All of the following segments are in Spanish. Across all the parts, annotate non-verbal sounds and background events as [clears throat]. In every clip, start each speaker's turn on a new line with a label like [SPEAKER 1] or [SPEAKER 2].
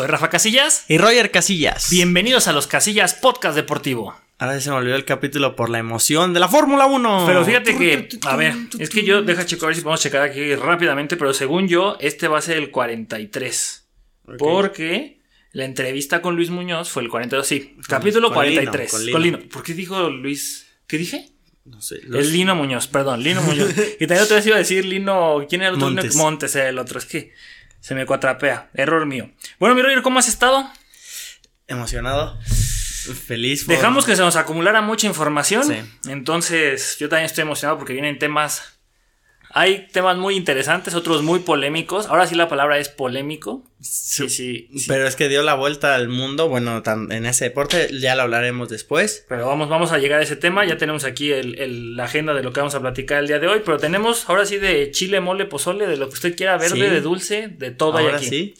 [SPEAKER 1] soy Rafa Casillas.
[SPEAKER 2] Y Roger Casillas.
[SPEAKER 1] Bienvenidos a los Casillas Podcast Deportivo.
[SPEAKER 2] Ahora se me olvidó el capítulo por la emoción de la Fórmula 1.
[SPEAKER 1] Pero fíjate que, a ver, es que yo, deja checar a ver si podemos checar aquí rápidamente, pero según yo, este va a ser el 43. Porque la entrevista con Luis Muñoz fue el 42, sí. Capítulo
[SPEAKER 2] con
[SPEAKER 1] 43.
[SPEAKER 2] Lino, con
[SPEAKER 1] con
[SPEAKER 2] Lino.
[SPEAKER 1] ¿Por qué dijo Luis? ¿Qué dije?
[SPEAKER 2] No sé. los-
[SPEAKER 1] El Lino Muñoz, perdón, Lino Muñoz. [laughs] y también otra vez iba a decir Lino. ¿Quién era el otro?
[SPEAKER 2] Montes.
[SPEAKER 1] Montes era el otro. Es que se me cuatrapea. Error mío. Bueno, mi Roger, ¿cómo has estado?
[SPEAKER 2] Emocionado. Feliz. por-
[SPEAKER 1] Dejamos que se nos acumulara mucha información.
[SPEAKER 2] Sí.
[SPEAKER 1] Entonces, yo también estoy emocionado porque vienen temas. Hay temas muy interesantes, otros muy polémicos. Ahora sí la palabra es polémico. Sí, sí. sí.
[SPEAKER 2] Pero es que dio la vuelta al mundo. Bueno, tan- en ese deporte ya lo hablaremos después.
[SPEAKER 1] Pero vamos, vamos a llegar a ese tema. Ya tenemos aquí el- el- la agenda de lo que vamos a platicar el día de hoy. Pero tenemos ahora sí de chile, mole, pozole, de lo que usted quiera, verde, de dulce, de todo hay
[SPEAKER 2] Ahora
[SPEAKER 1] aquí.
[SPEAKER 2] sí.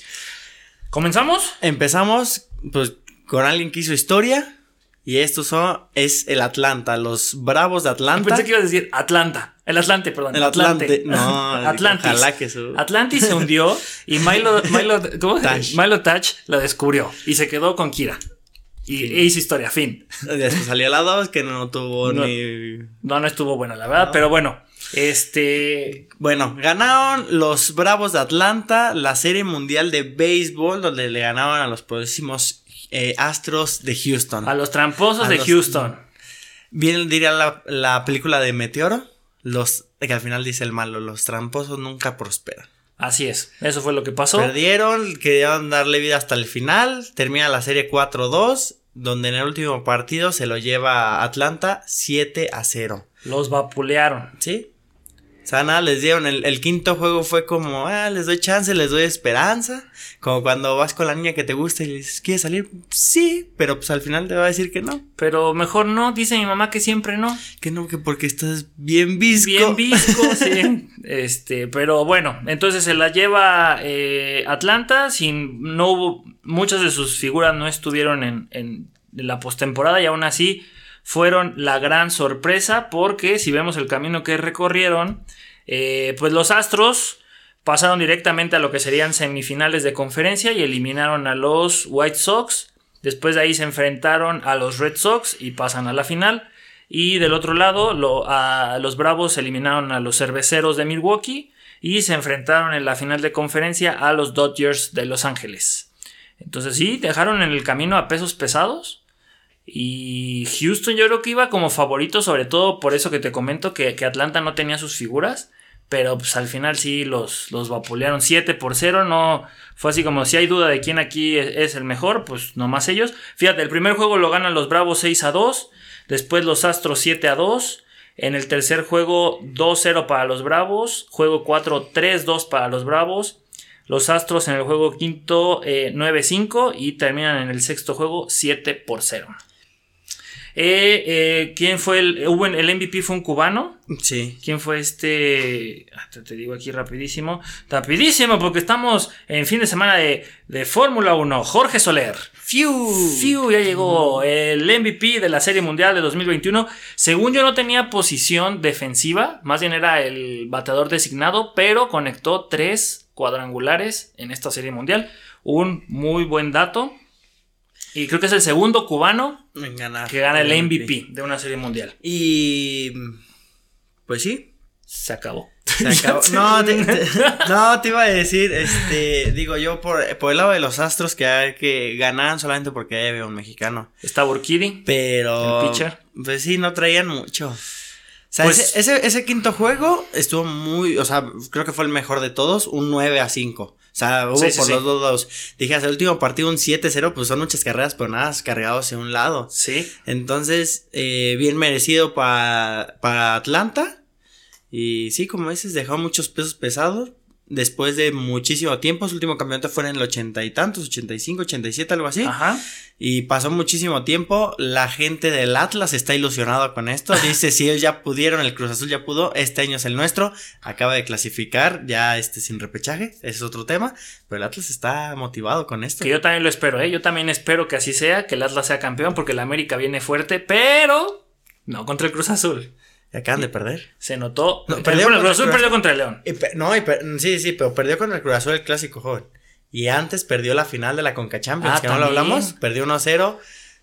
[SPEAKER 1] ¿Comenzamos?
[SPEAKER 2] Empezamos pues con alguien que hizo historia. Y estos son, es el Atlanta, los Bravos de Atlanta.
[SPEAKER 1] Pensé que ibas a decir Atlanta. El Atlante, perdón.
[SPEAKER 2] El Atlante. No, [laughs]
[SPEAKER 1] Atlantis.
[SPEAKER 2] ojalá que su-
[SPEAKER 1] Atlantis se hundió y Milo, [laughs] Milo, ¿cómo?
[SPEAKER 2] Touch.
[SPEAKER 1] Milo Touch la descubrió y se quedó con Kira. Y e hizo historia, fin.
[SPEAKER 2] Después salió la 2 que no tuvo
[SPEAKER 1] No.
[SPEAKER 2] ni
[SPEAKER 1] No, no estuvo buena, la verdad, pero bueno. Este.
[SPEAKER 2] Bueno, ganaron los Bravos de Atlanta la Serie Mundial de Béisbol, donde le ganaban a los poderosísimos eh, Astros de Houston.
[SPEAKER 1] A los tramposos
[SPEAKER 2] A
[SPEAKER 1] de
[SPEAKER 2] los-
[SPEAKER 1] Houston.
[SPEAKER 2] Bien diría la, la película de Meteoro, los que al final dice el malo, los tramposos nunca prosperan.
[SPEAKER 1] Así es. Eso fue lo que pasó.
[SPEAKER 2] Perdieron, querían darle vida hasta el final, termina la serie 4-2, donde en el último partido se lo lleva Atlanta 7 a 0.
[SPEAKER 1] Los vapulearon.
[SPEAKER 2] ¿Sí? O sea, nada, les dieron. El, el quinto juego fue como, ah, les doy chance, les doy esperanza. Como cuando vas con la niña que te gusta y le dices, ¿quieres salir? Sí, pero pues al final te va a decir que no.
[SPEAKER 1] Pero mejor no, dice mi mamá que siempre no.
[SPEAKER 2] Que no, que porque estás bien visco.
[SPEAKER 1] Bien visco, [laughs] sí. Este, pero bueno, entonces se la lleva eh, Atlanta. Sin, no hubo, muchas de sus figuras no estuvieron en, en la postemporada y aún así fueron la gran sorpresa porque si vemos el camino que recorrieron, eh, pues los Astros pasaron directamente a lo que serían semifinales de conferencia y eliminaron a los White Sox. Después de ahí se enfrentaron a los Red Sox y pasan a la final. Y del otro lado, a los Bravos eliminaron a los Cerveceros de Milwaukee y se enfrentaron en la final de conferencia a los Dodgers de Los Ángeles. Entonces sí, dejaron en el camino a pesos pesados. Y Houston yo creo que iba como favorito, sobre todo por eso que te comento que, que Atlanta no tenía sus figuras. Pero pues al final sí los, los vapulearon 7 por 0. No fue así como si hay duda de quién aquí es, es el mejor, pues nomás ellos. Fíjate, el primer juego lo ganan los Bravos 6 a 2. Después los Astros 7 a 2. En el tercer juego 2-0 para los Bravos. Juego 4 3-2 para los Bravos. Los Astros en el juego quinto eh, 9-5 y terminan en el sexto juego 7 por 0. Eh, eh, ¿Quién fue el, hubo en- el MVP? Fue un cubano.
[SPEAKER 2] Sí.
[SPEAKER 1] ¿Quién fue este? Ah, Te, te digo aquí rapidísimo. Rapidísimo porque estamos en fin de semana de, de Fórmula 1. Jorge Soler.
[SPEAKER 2] Fiu.
[SPEAKER 1] Fiu, ya llegó el MVP de la Serie Mundial de 2021. Según yo no tenía posición defensiva, más bien era el bateador designado, pero conectó tres cuadrangulares en esta Serie Mundial. Un muy buen dato. Y creo que es el segundo cubano
[SPEAKER 2] ganar.
[SPEAKER 1] que gana el MVP de una Serie Mundial.
[SPEAKER 2] Y. Pues sí.
[SPEAKER 1] Se acabó.
[SPEAKER 2] Se acabó. [laughs] No, te, te- no, te iba a decir, este, digo yo por, por el lado de los astros que, que ganaban solamente porque había un mexicano.
[SPEAKER 1] Está Burkidi.
[SPEAKER 2] Pero.
[SPEAKER 1] El pitcher.
[SPEAKER 2] Pues sí, no traían mucho. O sea,
[SPEAKER 1] Pues-
[SPEAKER 2] ese, ese, ese quinto juego estuvo muy. O sea, creo que fue el mejor de todos. Un 9 a 5. O sea, hubo
[SPEAKER 1] Sí, sí,
[SPEAKER 2] por
[SPEAKER 1] sí.
[SPEAKER 2] los dos lados. Dije, hasta el último partido un 7-0, pues son muchas carreras, pero nada cargados hacia un lado.
[SPEAKER 1] Sí.
[SPEAKER 2] Entonces, eh, bien merecido pa- para Atlanta. Y sí, como dices, dejó muchos pesos pesados. Después de muchísimo tiempo, su último campeonato fue en el ochenta y tantos, 85, 87, algo así.
[SPEAKER 1] Ajá.
[SPEAKER 2] Y pasó muchísimo tiempo. La gente del Atlas está ilusionado con esto. [laughs] Dice, si ellos ya pudieron, el Cruz Azul ya pudo, este año es el nuestro. Acaba de clasificar, ya este sin repechaje, ese es otro tema. Pero el Atlas está motivado con esto.
[SPEAKER 1] Que yo también lo espero, ¿eh? Yo también espero que así sea, que el Atlas sea campeón, porque el América viene fuerte, pero no contra el Cruz Azul.
[SPEAKER 2] Y acaban de perder.
[SPEAKER 1] Se notó.
[SPEAKER 2] No, perdió
[SPEAKER 1] bueno, el
[SPEAKER 2] contra
[SPEAKER 1] Cruz Azul
[SPEAKER 2] Cruz
[SPEAKER 1] perdió contra el León.
[SPEAKER 2] Y no, y per- sí, sí, pero perdió con el Cruz Azul el clásico joven. Y antes perdió la final de la Conca Champions,
[SPEAKER 1] Ah,
[SPEAKER 2] que no lo
[SPEAKER 1] también.
[SPEAKER 2] hablamos. Perdió 1-0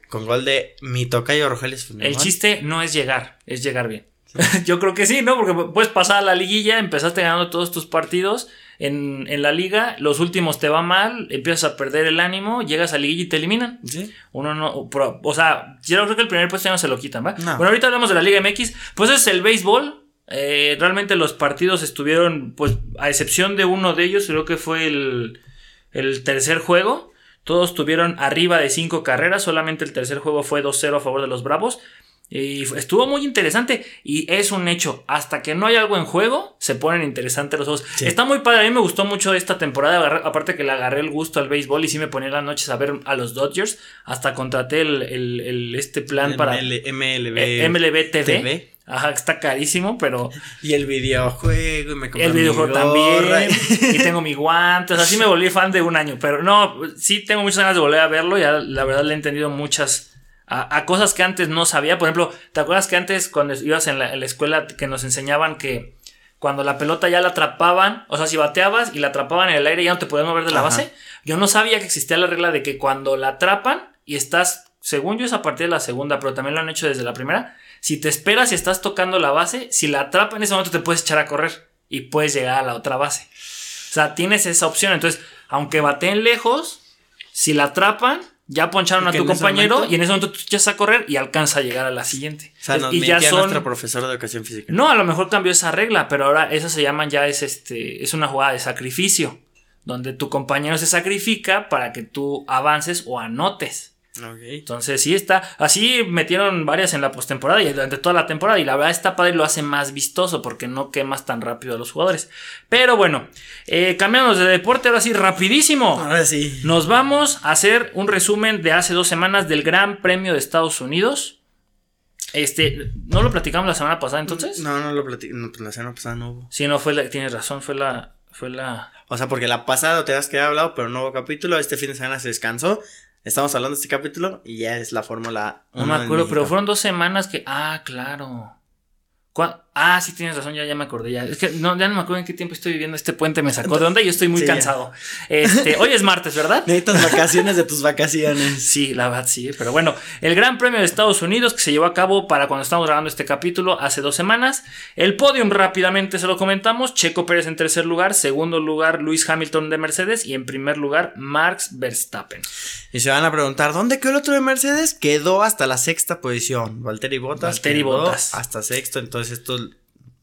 [SPEAKER 2] con gol de mi tocayo Rogelio
[SPEAKER 1] El chiste no es llegar, es llegar bien. [laughs] Yo creo que sí, ¿no? Porque puedes pasar a la liguilla, empezaste ganando todos tus partidos en, en la liga, los últimos te va mal, empiezas a perder el ánimo, llegas a la liguilla y te eliminan.
[SPEAKER 2] Sí.
[SPEAKER 1] Uno no, o sea, yo creo que el primer puesto ya no se lo quitan, ¿va?
[SPEAKER 2] No.
[SPEAKER 1] Bueno, ahorita hablamos de la Liga MX, pues es el béisbol. eh, realmente los partidos estuvieron, pues, a excepción de uno de ellos, creo que fue el, el tercer juego. Todos tuvieron arriba de cinco carreras, solamente el tercer juego fue 2-0 a favor de los Bravos. Y estuvo muy interesante. Y es un hecho, hasta que no hay algo en juego, se ponen interesantes los juegos.
[SPEAKER 2] Sí.
[SPEAKER 1] Está muy padre, a mí me gustó mucho esta temporada, aparte que le agarré el gusto al béisbol y sí me ponía las noches a ver a los Dodgers. Hasta contraté el, el- el- este plan para
[SPEAKER 2] ML, MLB.
[SPEAKER 1] eh, MLB TV.
[SPEAKER 2] TV.
[SPEAKER 1] Ajá, está carísimo, pero
[SPEAKER 2] Y el videojuego. Y me compré
[SPEAKER 1] el videojuego también. [laughs] y tengo mi guante. O sea, sí me volví fan de un año. Pero no, sí tengo muchas ganas de volver a verlo. Ya la verdad le he entendido muchas. A, a cosas que antes no sabía. Por ejemplo, ¿te acuerdas que antes cuando ibas en la, en la escuela que nos enseñaban que cuando la pelota ya la atrapaban, o sea, si bateabas y la atrapaban en el aire ya no te podías mover de la
[SPEAKER 2] Ajá.
[SPEAKER 1] base? Yo no sabía que existía la regla de que cuando la atrapan y estás, según yo es a partir de la segunda, pero también lo han hecho desde la primera, si te esperas y estás tocando la base, si la atrapan en ese momento te puedes echar a correr y puedes llegar a la otra base. O sea, tienes esa opción. Entonces, aunque bateen lejos, si la atrapan, ya poncharon a tu compañero
[SPEAKER 2] momento-
[SPEAKER 1] y en ese momento tú echas a correr y alcanza a llegar a la siguiente.
[SPEAKER 2] O sea, nos
[SPEAKER 1] y
[SPEAKER 2] mentía nuestro profesor de educación física.
[SPEAKER 1] no, a lo mejor cambió esa regla, pero ahora esas se llaman ya es este es una jugada de sacrificio, donde tu compañero se sacrifica para que tú avances o anotes.
[SPEAKER 2] Ok.
[SPEAKER 1] Entonces sí está, así metieron varias en la postemporada y durante toda la temporada y la verdad está padre y lo hace más vistoso porque no quemas tan rápido a los jugadores. Pero bueno, eh, cambiamos de deporte ahora sí rapidísimo.
[SPEAKER 2] Ahora sí.
[SPEAKER 1] Nos vamos a hacer un resumen de hace dos semanas del Gran Premio de Estados Unidos. Este, ¿no lo platicamos la semana pasada entonces?
[SPEAKER 2] No, no lo platico. No, pues la semana pasada no hubo.
[SPEAKER 1] Sí, no fue la, tienes razón, fue la, fue la.
[SPEAKER 2] O sea, porque la pasada te has quedado hablado, pero no hubo capítulo. Este fin de semana se descansó. Estamos hablando de este capítulo y ya es la Fórmula
[SPEAKER 1] No
[SPEAKER 2] 1
[SPEAKER 1] me
[SPEAKER 2] en
[SPEAKER 1] acuerdo, pero fueron dos semanas que. Ah, claro. ¿Cuá- Ah, sí tienes razón, ya, ya me acordé. Ya. Es que no, ya no me acuerdo en qué tiempo estoy viviendo. Este puente me sacó de onda y yo estoy muy
[SPEAKER 2] Sí, ya.
[SPEAKER 1] cansado. Este, hoy es martes, ¿verdad? [laughs]
[SPEAKER 2] Necesitas vacaciones de tus vacaciones.
[SPEAKER 1] Sí, la verdad sí, pero bueno, el Gran Premio de Estados Unidos que se llevó a cabo para cuando estamos grabando este capítulo hace dos semanas. El podium rápidamente se lo comentamos, Checo Pérez en tercer lugar, segundo lugar Luis Hamilton de Mercedes y en primer lugar Max Verstappen.
[SPEAKER 2] Y se van a preguntar, ¿dónde quedó el otro de Mercedes? Quedó hasta la sexta posición. Valtteri Bottas.
[SPEAKER 1] Valtteri Bottas.
[SPEAKER 2] Hasta sexto, entonces esto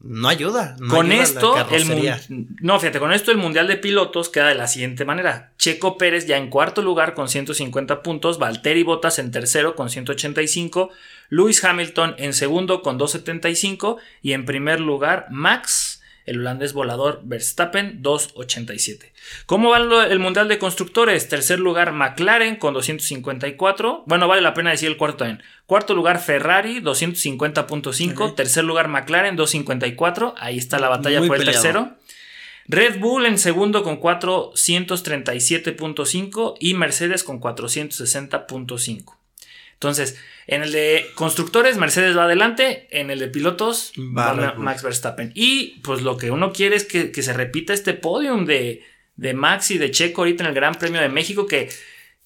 [SPEAKER 2] no ayuda. no
[SPEAKER 1] con
[SPEAKER 2] ayuda
[SPEAKER 1] esto, el no, fíjate, con esto el Mundial de Pilotos queda de la siguiente manera. Checo Pérez ya en cuarto lugar con 150 puntos, Valtteri Bottas en tercero con 185, Lewis Hamilton en segundo con 275 y en primer lugar Max, el holandés volador Verstappen 287. ¿Cómo va el Mundial de Constructores? Tercer lugar McLaren con 254. Bueno, vale la pena decir el cuarto también. Cuarto lugar Ferrari 250.5.
[SPEAKER 2] Ok.
[SPEAKER 1] Tercer lugar McLaren 254. Ahí está la batalla
[SPEAKER 2] Muy
[SPEAKER 1] por el tercero. Red Bull en segundo con 437.5 y Mercedes con 460.5. Entonces, en el de constructores, Mercedes va adelante, en el de pilotos
[SPEAKER 2] Va.
[SPEAKER 1] Max Verstappen. Y pues lo que uno quiere es que, que se repita este podium de, de Max y de Checo ahorita en el Gran Premio de México, que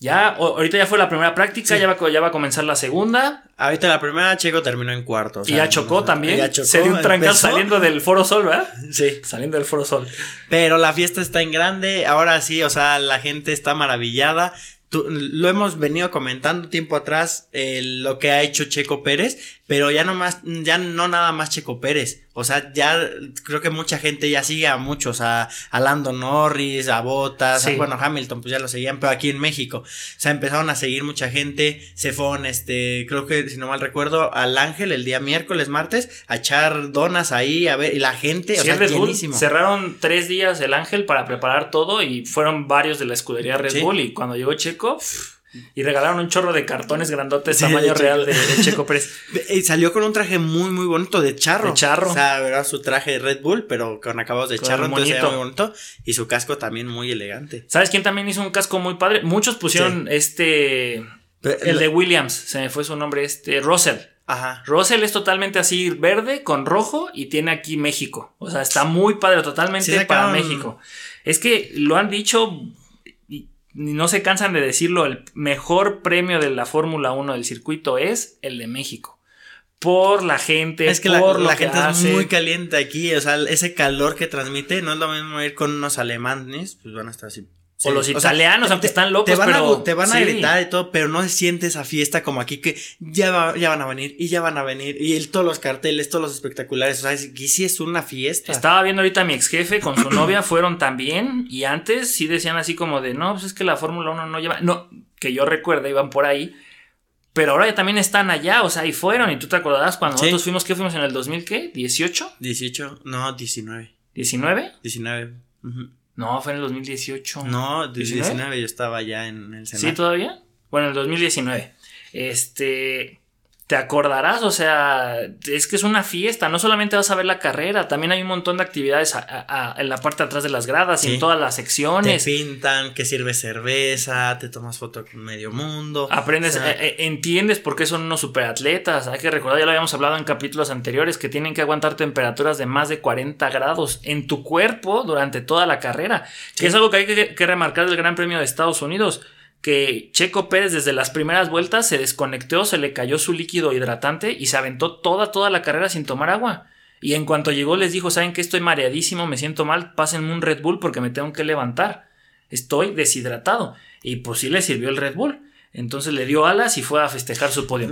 [SPEAKER 1] ya, ahorita ya fue la primera práctica,
[SPEAKER 2] Sí.
[SPEAKER 1] ya, va, ya va a comenzar la segunda.
[SPEAKER 2] Ahorita la primera Checo terminó en cuarto. o
[SPEAKER 1] y ya chocó
[SPEAKER 2] no-
[SPEAKER 1] también.
[SPEAKER 2] ya chocó,
[SPEAKER 1] se dio un trancazo saliendo del Foro Sol, ¿verdad? [laughs]
[SPEAKER 2] Sí.
[SPEAKER 1] Saliendo del Foro Sol.
[SPEAKER 2] Pero la fiesta está en grande. Ahora sí, o sea, la gente está maravillada. Tú- lo hemos venido comentando tiempo atrás eh, lo que ha hecho Checo Pérez, pero ya no más, ya no nada más Checo Pérez. O sea, ya creo que mucha gente ya sigue a muchos, a, a Lando Norris, a Bottas,
[SPEAKER 1] Sí.
[SPEAKER 2] a- bueno, Hamilton, pues ya lo seguían, pero aquí en México. O sea, empezaron a seguir mucha gente, se fueron, este, creo que si no mal recuerdo, al Ángel el día miércoles, martes, a echar donas ahí, a ver, y la gente, o
[SPEAKER 1] Sí,
[SPEAKER 2] sea,
[SPEAKER 1] Red Bull. Cerraron tres días el Ángel para preparar todo y fueron varios de la escudería Red
[SPEAKER 2] Sí.
[SPEAKER 1] Bull. Y cuando llegó Checo, pff, y regalaron un chorro de cartones grandotes
[SPEAKER 2] Sí,
[SPEAKER 1] tamaño
[SPEAKER 2] de
[SPEAKER 1] real de, de Checo Pérez. [laughs]
[SPEAKER 2] Y salió con un traje muy, muy bonito de charro.
[SPEAKER 1] De charro.
[SPEAKER 2] O sea, era su traje de Red Bull, pero con acabados de
[SPEAKER 1] Con
[SPEAKER 2] charro, entonces era muy bonito. Y su casco también muy elegante.
[SPEAKER 1] ¿Sabes quién también hizo un casco muy padre? Muchos pusieron este.
[SPEAKER 2] Pero-
[SPEAKER 1] El de Williams, se me fue su nombre, este. Russell.
[SPEAKER 2] Ajá.
[SPEAKER 1] Russell es totalmente así verde con rojo y tiene aquí México. O sea, está muy padre, totalmente
[SPEAKER 2] Sí
[SPEAKER 1] para México. Es que lo han dicho no se cansan de decirlo, el mejor premio de la Fórmula 1 del circuito es el de México. Por la gente,
[SPEAKER 2] es que
[SPEAKER 1] por
[SPEAKER 2] la,
[SPEAKER 1] lo que
[SPEAKER 2] gente
[SPEAKER 1] hace.
[SPEAKER 2] es muy caliente aquí, o sea, ese calor que transmite, no es lo mismo ir con unos alemanes, pues van a estar así.
[SPEAKER 1] O los
[SPEAKER 2] sea,
[SPEAKER 1] italianos,
[SPEAKER 2] te-
[SPEAKER 1] aunque
[SPEAKER 2] te-
[SPEAKER 1] están locos,
[SPEAKER 2] te van,
[SPEAKER 1] pero
[SPEAKER 2] a, te van a
[SPEAKER 1] sí.
[SPEAKER 2] gritar y todo, pero no se siente esa fiesta como aquí que ya, va- ya van a venir y ya van a venir y el- todos los carteles, todos los espectaculares, o sea, aquí sí es una fiesta.
[SPEAKER 1] Estaba viendo ahorita a mi ex jefe con su [clears throat] novia, fueron también, y antes sí decían así como de, no, pues es que la Fórmula 1 no lleva, no, que yo recuerde, iban por ahí, pero ahora ya también están allá, o sea, y fueron, y tú te acordarás cuando
[SPEAKER 2] Sí.
[SPEAKER 1] nosotros fuimos, ¿qué fuimos en el 2000, qué? ¿18?
[SPEAKER 2] 18, no, 19,
[SPEAKER 1] ¿19?
[SPEAKER 2] 19. ujú.
[SPEAKER 1] No, fue en el 2018.
[SPEAKER 2] No, de-
[SPEAKER 1] 19.
[SPEAKER 2] 19 yo estaba ya en el
[SPEAKER 1] ¿Sí
[SPEAKER 2] Senado.
[SPEAKER 1] todavía? Bueno, en el 2019. Este. Te acordarás, o sea, es que es una fiesta, no solamente vas a ver la carrera, también hay un montón de actividades a- a- a- en la parte de atrás de las gradas y en todas las
[SPEAKER 2] Te
[SPEAKER 1] secciones.
[SPEAKER 2] pintan, que sirve cerveza, te tomas foto con medio mundo.
[SPEAKER 1] Aprendes,
[SPEAKER 2] O sea,
[SPEAKER 1] eh, eh, entiendes por qué son unos superatletas. Hay que recordar, ya lo habíamos hablado en capítulos anteriores, que tienen que aguantar temperaturas de más de 40 grados en tu cuerpo durante toda la carrera.
[SPEAKER 2] Sí.
[SPEAKER 1] Que es algo que hay que, que remarcar del Gran Premio de Estados Unidos. Que Checo Pérez desde las primeras vueltas se desconectó, se le cayó su líquido hidratante y se aventó toda, toda la carrera sin tomar agua. Y en cuanto llegó les dijo, ¿saben que Estoy mareadísimo, me siento mal, pásenme un Red Bull porque me tengo que levantar. Estoy deshidratado. Y pues sí le sirvió el Red Bull. Entonces le dio alas y fue a festejar su podio.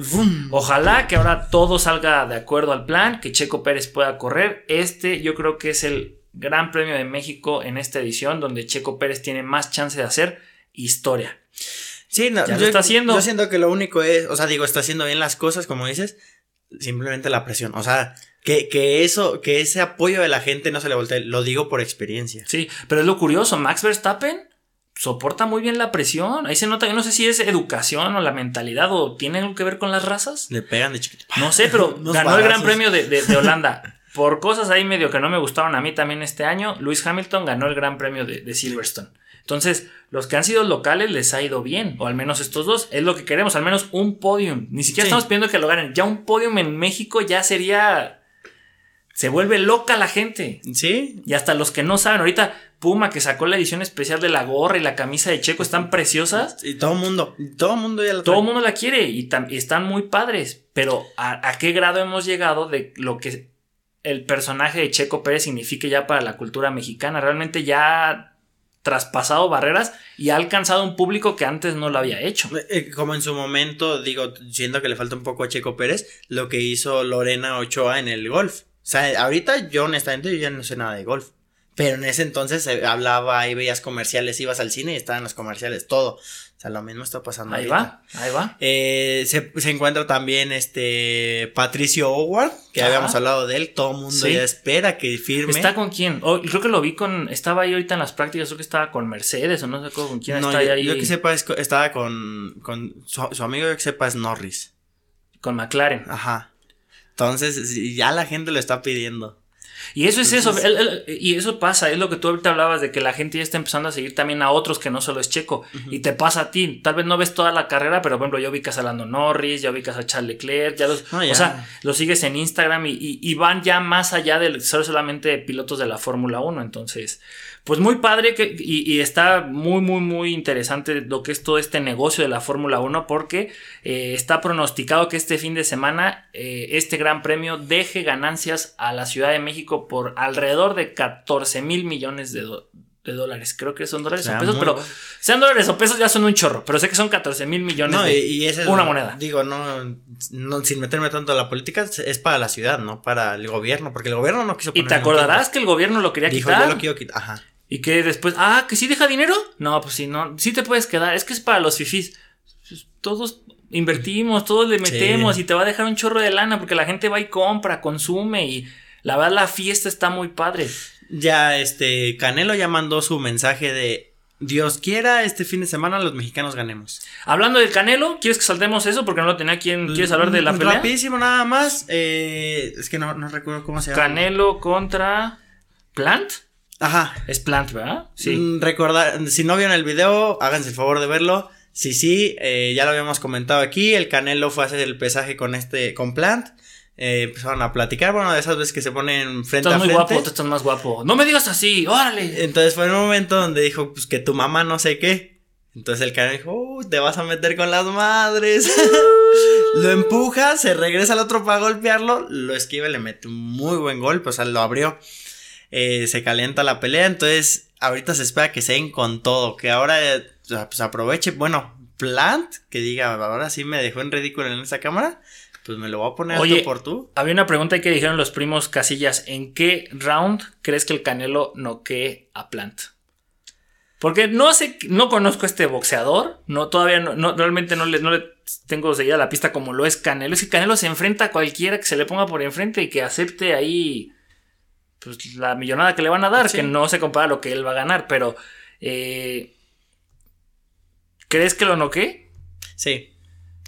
[SPEAKER 1] Ojalá que ahora todo salga de acuerdo al plan, que Checo Pérez pueda correr. Este yo creo que es el Gran Premio de México en esta edición, donde Checo Pérez tiene más chance de hacer historia.
[SPEAKER 2] Sí, no,
[SPEAKER 1] Ya
[SPEAKER 2] yo,
[SPEAKER 1] está haciendo.
[SPEAKER 2] Yo siento que lo único es, o sea, digo, está haciendo bien las cosas, como dices, simplemente la presión. O sea, que, que eso, que ese apoyo de la gente no se le voltee. Lo digo por experiencia.
[SPEAKER 1] Sí, pero es lo curioso, Max Verstappen soporta muy bien la presión. Ahí se nota, yo no sé si es educación o la mentalidad o tiene algo que ver con las razas.
[SPEAKER 2] Le pegan de chiquito.
[SPEAKER 1] No sé, pero [laughs] ganó el Gran. Premio de, de- de [laughs] Holanda. Por cosas ahí medio que no me gustaron a mí también este año, Lewis Hamilton ganó el Gran Premio de, de Silverstone. Entonces, los que han sido locales les ha ido bien, o al menos estos dos. Es lo que queremos, al menos un podium. Ni siquiera
[SPEAKER 2] Sí.
[SPEAKER 1] estamos pidiendo que lo ganen. Ya un podium en México ya sería. Se vuelve loca la gente.
[SPEAKER 2] Sí,
[SPEAKER 1] Y hasta los que no saben, ahorita Puma que sacó la edición especial de la gorra y la camisa de Checo están preciosas.
[SPEAKER 2] y todo el mundo, todo el mundo ya lo
[SPEAKER 1] Todo el mundo la quiere y, están muy padres. Pero ¿a, a qué grado hemos llegado de lo que el personaje de Checo Pérez signifique ya para la cultura mexicana? Realmente ya traspasado barreras y ha alcanzado un público que antes no lo había hecho.
[SPEAKER 2] Eh, Como en su momento, digo, siento que le falta un poco a Checo Pérez, lo que hizo Lorena Ochoa en el golf. O sea, ahorita yo honestamente yo ya no sé nada de golf. Pero en ese entonces se hablaba, ahí veías comerciales, ibas al cine y estaban los comerciales, todo. O sea, lo mismo está pasando
[SPEAKER 1] Ahí
[SPEAKER 2] ahorita.
[SPEAKER 1] va, ahí va.
[SPEAKER 2] Eh, se, se encuentra también este Patricio Howard, que
[SPEAKER 1] Ajá.
[SPEAKER 2] habíamos hablado de él, todo el mundo
[SPEAKER 1] Sí.
[SPEAKER 2] ya espera que firme.
[SPEAKER 1] ¿Está con quién? Oh, creo que lo vi con. Estaba ahí ahorita en las prácticas, creo que estaba con Mercedes o no sé con quién
[SPEAKER 2] no,
[SPEAKER 1] está
[SPEAKER 2] yo,
[SPEAKER 1] ahí.
[SPEAKER 2] yo que sepa es estaba con, con su, su amigo, yo que sepa es Norris.
[SPEAKER 1] Con McLaren.
[SPEAKER 2] Ajá. Entonces, ya la gente lo está pidiendo.
[SPEAKER 1] Y eso es eso, el- el- y eso pasa, es lo que tú ahorita hablabas de que la gente ya está empezando a seguir también a otros que no solo es Checo. Y te pasa a ti, tal vez no ves toda la carrera, pero por ejemplo, ya ubicas a Lando Norris, ya ubicas a Charles Leclerc, ya los,
[SPEAKER 2] ya.
[SPEAKER 1] o sea, los sigues en Instagram y, y- y van ya más allá de ser solamente pilotos de la Fórmula 1. Entonces, pues muy padre que, y, y está muy, muy, muy interesante lo que es todo este negocio de la Fórmula 1 porque eh, está pronosticado que este fin de semana eh, este gran premio deje ganancias a la Ciudad de México por alrededor de 14 mil millones de, de dólares. Creo que son dólares
[SPEAKER 2] O sea,
[SPEAKER 1] o pesos,
[SPEAKER 2] muy
[SPEAKER 1] pero sean dólares o pesos ya son un chorro, pero sé que son 14 mil millones
[SPEAKER 2] No, y,
[SPEAKER 1] de
[SPEAKER 2] y es-
[SPEAKER 1] una moneda.
[SPEAKER 2] Digo, no, no, sin meterme tanto a la política, es para la ciudad, no para el gobierno, porque el gobierno no quiso
[SPEAKER 1] Y
[SPEAKER 2] poner
[SPEAKER 1] te
[SPEAKER 2] un
[SPEAKER 1] acordarás que el gobierno lo quería.
[SPEAKER 2] Dijo,
[SPEAKER 1] quitar.
[SPEAKER 2] yo lo quiero quitar. Ajá.
[SPEAKER 1] Y que después, ah, que sí deja dinero. No, pues sí, no, sí te puedes quedar. Es que es para los fifís. Pues, Todos invertimos, todos le metemos
[SPEAKER 2] Sí.
[SPEAKER 1] y te va a dejar un chorro de lana porque la gente va y compra, consume y la verdad la fiesta está muy padre.
[SPEAKER 2] Ya, este, Canelo ya mandó su mensaje de Dios quiera, este fin de semana los mexicanos ganemos.
[SPEAKER 1] Hablando del Canelo, ¿quieres que saltemos eso? Porque no lo tenía quien. ¿Quieres hablar de la pelea?
[SPEAKER 2] Rapidísimo nada más, eh, es que no, no recuerdo cómo se llama.
[SPEAKER 1] Canelo contra Plant.
[SPEAKER 2] Ajá.
[SPEAKER 1] Es Plant, ¿verdad? Sí.
[SPEAKER 2] Mm, Recordar, si no vieron el video, háganse el favor de verlo. Sí, sí, eh, ya lo habíamos comentado aquí. El Canelo fue a hacer el pesaje con este, con Plant. Eh, empezaron a platicar, bueno, de esas veces que se ponen frente
[SPEAKER 1] Estás
[SPEAKER 2] a
[SPEAKER 1] muy
[SPEAKER 2] frente.
[SPEAKER 1] guapo, tú estás más guapo. No me digas así, órale.
[SPEAKER 2] Entonces fue un momento donde dijo, pues que tu mamá no sé qué. Entonces el Canelo dijo, "Uy, te vas a meter con las madres. [laughs] lo empuja, se regresa al otro para golpearlo, lo esquiva y le mete un muy buen golpe, o sea, lo abrió. Eh, se calienta la pelea, entonces ahorita se espera que se den con todo, que ahora eh, pues aproveche, bueno, Plant, que diga, ahora sí me dejó en ridículo en esa cámara, pues me lo voy a poner
[SPEAKER 1] Oye,
[SPEAKER 2] tú por tú.
[SPEAKER 1] Había una pregunta que dijeron los primos Casillas. ¿En qué round crees que el Canelo noquee a Plant? Porque no sé, no conozco a este boxeador. No, todavía no, no- realmente no le, no le tengo seguida la pista como lo es Canelo. Es que Canelo se enfrenta a cualquiera que se le ponga por enfrente y que acepte ahí pues, la millonada que le van a dar,
[SPEAKER 2] Sí.
[SPEAKER 1] que no se compara a lo que él va a ganar. Pero, eh, ¿crees que lo noquee?
[SPEAKER 2] Sí.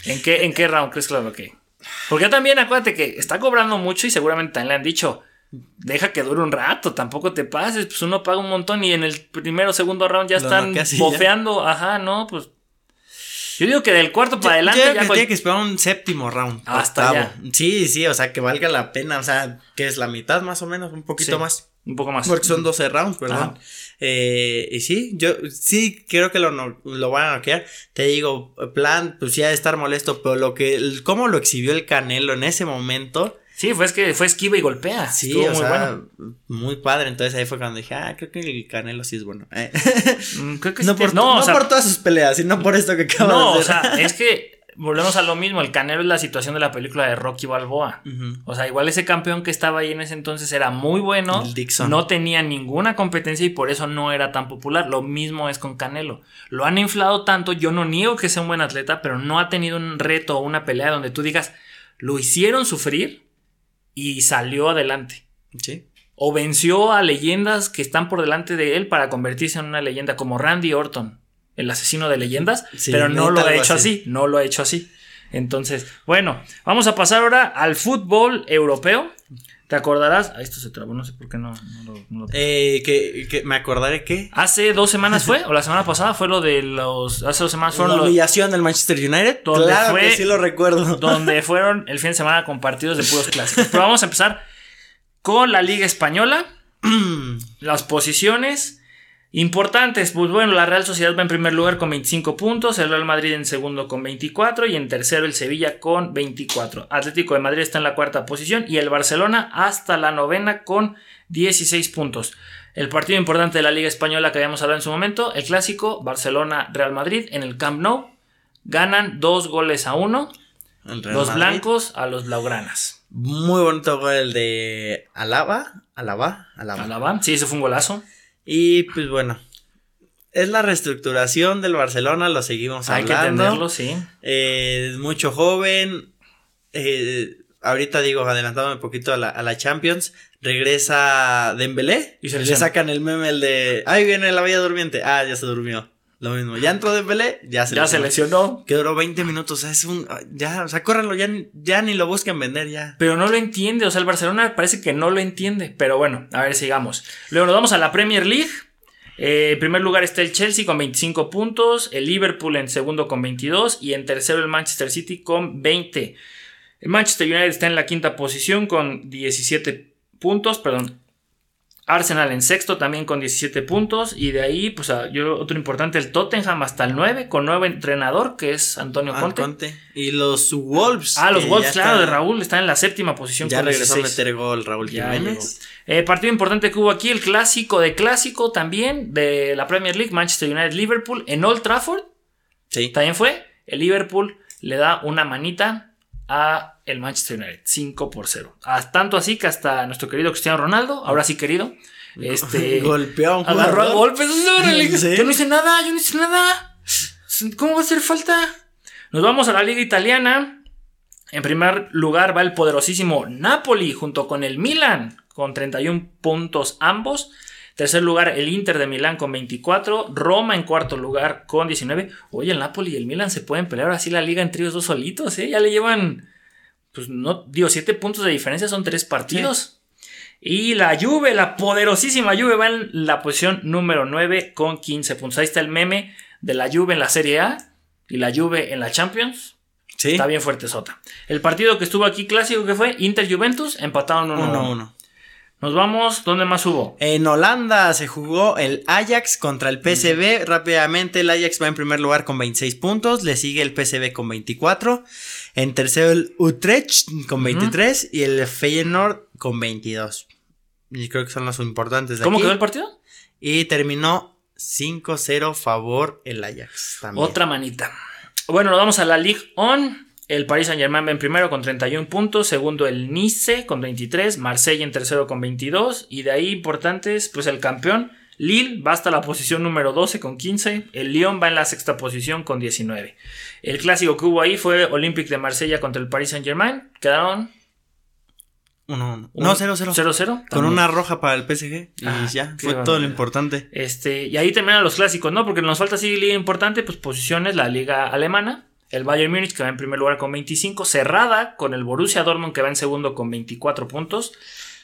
[SPEAKER 1] ¿En qué, ¿En qué round crees que lo noquee? Porque también acuérdate que está cobrando mucho y seguramente también le han dicho, deja que dure un rato, tampoco te pases, pues uno paga un montón y en el primero o segundo round ya
[SPEAKER 2] Lo
[SPEAKER 1] están
[SPEAKER 2] ya.
[SPEAKER 1] bofeando, ajá, no, pues... Yo digo que del cuarto para adelante
[SPEAKER 2] Yo
[SPEAKER 1] ya
[SPEAKER 2] que
[SPEAKER 1] cual-
[SPEAKER 2] tiene que esperar un séptimo round.
[SPEAKER 1] Hasta
[SPEAKER 2] octavo. Sí, sí, o sea, que valga la pena. O sea, que es la mitad más o menos, un poquito
[SPEAKER 1] Sí.
[SPEAKER 2] más.
[SPEAKER 1] un poco más.
[SPEAKER 2] Porque son 12 rounds, perdón.
[SPEAKER 1] Ajá.
[SPEAKER 2] Eh, y sí, yo sí creo que lo, no- lo van a noquear. Te digo, plan, pues ha de estar molesto, pero lo que, el- cómo lo exhibió el Canelo en ese momento,
[SPEAKER 1] Sí, fue es que fue esquiva y golpea.
[SPEAKER 2] sí,
[SPEAKER 1] Estuvo
[SPEAKER 2] o
[SPEAKER 1] muy
[SPEAKER 2] sea,
[SPEAKER 1] bueno.
[SPEAKER 2] muy padre. Entonces ahí fue cuando dije, ah, creo que el Canelo sí es bueno. Eh. [laughs]
[SPEAKER 1] Mm, creo que
[SPEAKER 2] no
[SPEAKER 1] sí
[SPEAKER 2] por,
[SPEAKER 1] te- no,
[SPEAKER 2] no
[SPEAKER 1] o sea,
[SPEAKER 2] por todas sus peleas, sino por esto que acabo
[SPEAKER 1] no,
[SPEAKER 2] de
[SPEAKER 1] o
[SPEAKER 2] hacer.
[SPEAKER 1] sea, es que [laughs] volvemos a lo mismo, el Canelo es la situación de la película de Rocky Balboa. O sea, igual ese campeón que estaba ahí en ese entonces era muy bueno.
[SPEAKER 2] El Dixon.
[SPEAKER 1] No tenía ninguna competencia y por eso no era tan popular. Lo mismo es con Canelo. Lo han inflado tanto. Yo no niego que sea un buen atleta, pero no ha tenido un reto o una pelea donde tú digas, lo hicieron sufrir y salió adelante.
[SPEAKER 2] Sí.
[SPEAKER 1] O venció a leyendas que están por delante de él para convertirse en una leyenda, como Randy Orton, el asesino de leyendas,
[SPEAKER 2] Sí,
[SPEAKER 1] pero no lo ha hecho
[SPEAKER 2] así.
[SPEAKER 1] así, no lo ha hecho así. Entonces, bueno, vamos a pasar ahora al fútbol europeo. ¿Te acordarás? Ah, esto se trabó, no sé por qué no, no lo- no lo-
[SPEAKER 2] Eh, que, que me acordaré que
[SPEAKER 1] Hace dos semanas fue, o la semana pasada fue lo de los. Hace dos semanas
[SPEAKER 2] la
[SPEAKER 1] fueron los.
[SPEAKER 2] humillación del Manchester United.
[SPEAKER 1] Donde
[SPEAKER 2] Claro
[SPEAKER 1] fue-
[SPEAKER 2] que sí lo recuerdo.
[SPEAKER 1] donde [laughs] fueron el fin de semana con partidos de puros clásicos. Pero vamos a empezar con la Liga Española. [clears throat] Las posiciones importantes, pues bueno, la Real Sociedad va en primer lugar con 25 puntos, el Real Madrid en segundo con 24 y en tercero el Sevilla con 24. Atlético de Madrid está en la cuarta posición y el Barcelona hasta la novena con 16 puntos. El partido importante de la Liga Española que habíamos hablado en su momento, el clásico Barcelona-Real Madrid en el Camp Nou, ganan dos goles a uno, los
[SPEAKER 2] Madrid.
[SPEAKER 1] blancos a los blaugranas.
[SPEAKER 2] Muy bonito gol el de Alaba. Alaba. Alaba.
[SPEAKER 1] Alaba, sí, eso fue un golazo.
[SPEAKER 2] Y pues bueno. Es la reestructuración del Barcelona, lo seguimos
[SPEAKER 1] Hay que
[SPEAKER 2] hablando.
[SPEAKER 1] tenerlo, sí.
[SPEAKER 2] Eh, es mucho joven. eh, ahorita digo, adelantándome un poquito a la, a la Champions. Regresa Dembélé.
[SPEAKER 1] Y se
[SPEAKER 2] le sacan el meme el de. Ahí viene la bella durmiente. Ah, ya se durmió. Lo mismo. Ya entró Dembélé, ya se
[SPEAKER 1] Ya se
[SPEAKER 2] lesionó. Que duró 20 minutos. o sea, Es un. Ya, o sea, córranlo, ya, ni- ya ni lo busquen vender ya.
[SPEAKER 1] Pero no lo entiende, o sea, el Barcelona parece que no lo entiende. Pero bueno, a ver, sigamos. Luego nos vamos a la Premier League. Eh, en primer lugar está el Chelsea con 25 puntos, el Liverpool en segundo con 22 y en tercero el Manchester City con 20. El Manchester United está en la quinta posición con 17 puntos, perdón. Arsenal en sexto también con 17 puntos y de ahí, pues yo otro importante, el Tottenham hasta el 9 con nuevo entrenador que es Antonio
[SPEAKER 2] Ah,
[SPEAKER 1] Conte.
[SPEAKER 2] Conte. Y los Wolves.
[SPEAKER 1] Ah, los Wolves, claro,
[SPEAKER 2] está-
[SPEAKER 1] de Raúl están en la séptima posición
[SPEAKER 2] Ya regresó
[SPEAKER 1] 16.
[SPEAKER 2] a meter gol Raúl Jiménez.
[SPEAKER 1] Eh, partido importante que hubo aquí, el clásico de clásico también de la Premier League, Manchester United Liverpool en Old Trafford.
[SPEAKER 2] Sí.
[SPEAKER 1] También fue. El Liverpool le da una manita a el Manchester United, 5 por 0. Ah, tanto así que hasta nuestro querido Cristiano Ronaldo, ahora sí querido, este [laughs]
[SPEAKER 2] Golpeó a un
[SPEAKER 1] agarró a
[SPEAKER 2] jugador.
[SPEAKER 1] golpes. órale,
[SPEAKER 2] Sí.
[SPEAKER 1] Yo no [laughs] hice nada, yo no hice nada. ¿Cómo va a hacer falta? Nos vamos a la liga italiana. En primer lugar va el poderosísimo Napoli junto con el Milan con 31 puntos ambos. Tercer lugar el Inter de Milán con 24. Roma en cuarto lugar con 19. Oye, el Napoli y el Milan se pueden pelear así la liga entre ellos dos solitos, ¿eh? Ya le llevan, pues no, digo, 7 puntos de diferencia, son 3 partidos. Y la Juve, la poderosísima Juve va en la posición número 9 con 15 puntos. Ahí está el meme de la Juve en la Serie A y la Juve en la Champions.
[SPEAKER 2] Sí.
[SPEAKER 1] Está bien fuerte sota. El partido que estuvo aquí clásico que fue Inter Juventus empataron 1-1.
[SPEAKER 2] 1-1.
[SPEAKER 1] Nos vamos, ¿dónde más hubo?
[SPEAKER 2] En Holanda se jugó el Ajax contra el PSV. Rápidamente el Ajax va en primer lugar con 26 puntos, le sigue el PSV con 24. En tercero el Utrecht con 23 y el Feyenoord con 22. Y creo que son los importantes de
[SPEAKER 1] ¿Cómo
[SPEAKER 2] aquí.
[SPEAKER 1] quedó el partido?
[SPEAKER 2] Y terminó 5-0 favor el Ajax. También.
[SPEAKER 1] Otra manita. Bueno, nos vamos a la Ligue On. El Paris Saint Germain va en primero con 31 puntos, segundo el Nice con 23, Marsella en tercero con 22 y de ahí importantes, pues el campeón Lille va hasta la posición número 12 con 15, el Lyon va en la sexta posición con 19. El clásico que hubo ahí fue Olympique de Marsella contra el Paris Saint Germain, quedaron
[SPEAKER 2] 1-1. No, 0-0.
[SPEAKER 1] 0-0.
[SPEAKER 2] Con una roja para el PSG. Y
[SPEAKER 1] Ah,
[SPEAKER 2] ya, fue todo lo importante.
[SPEAKER 1] Este, y ahí terminan los clásicos, ¿no? Porque nos falta así liga importante, pues posiciones, la liga alemana, el Bayern Múnich que va en primer lugar con 25, cerrada con el Borussia Dortmund que va en segundo con 24 puntos,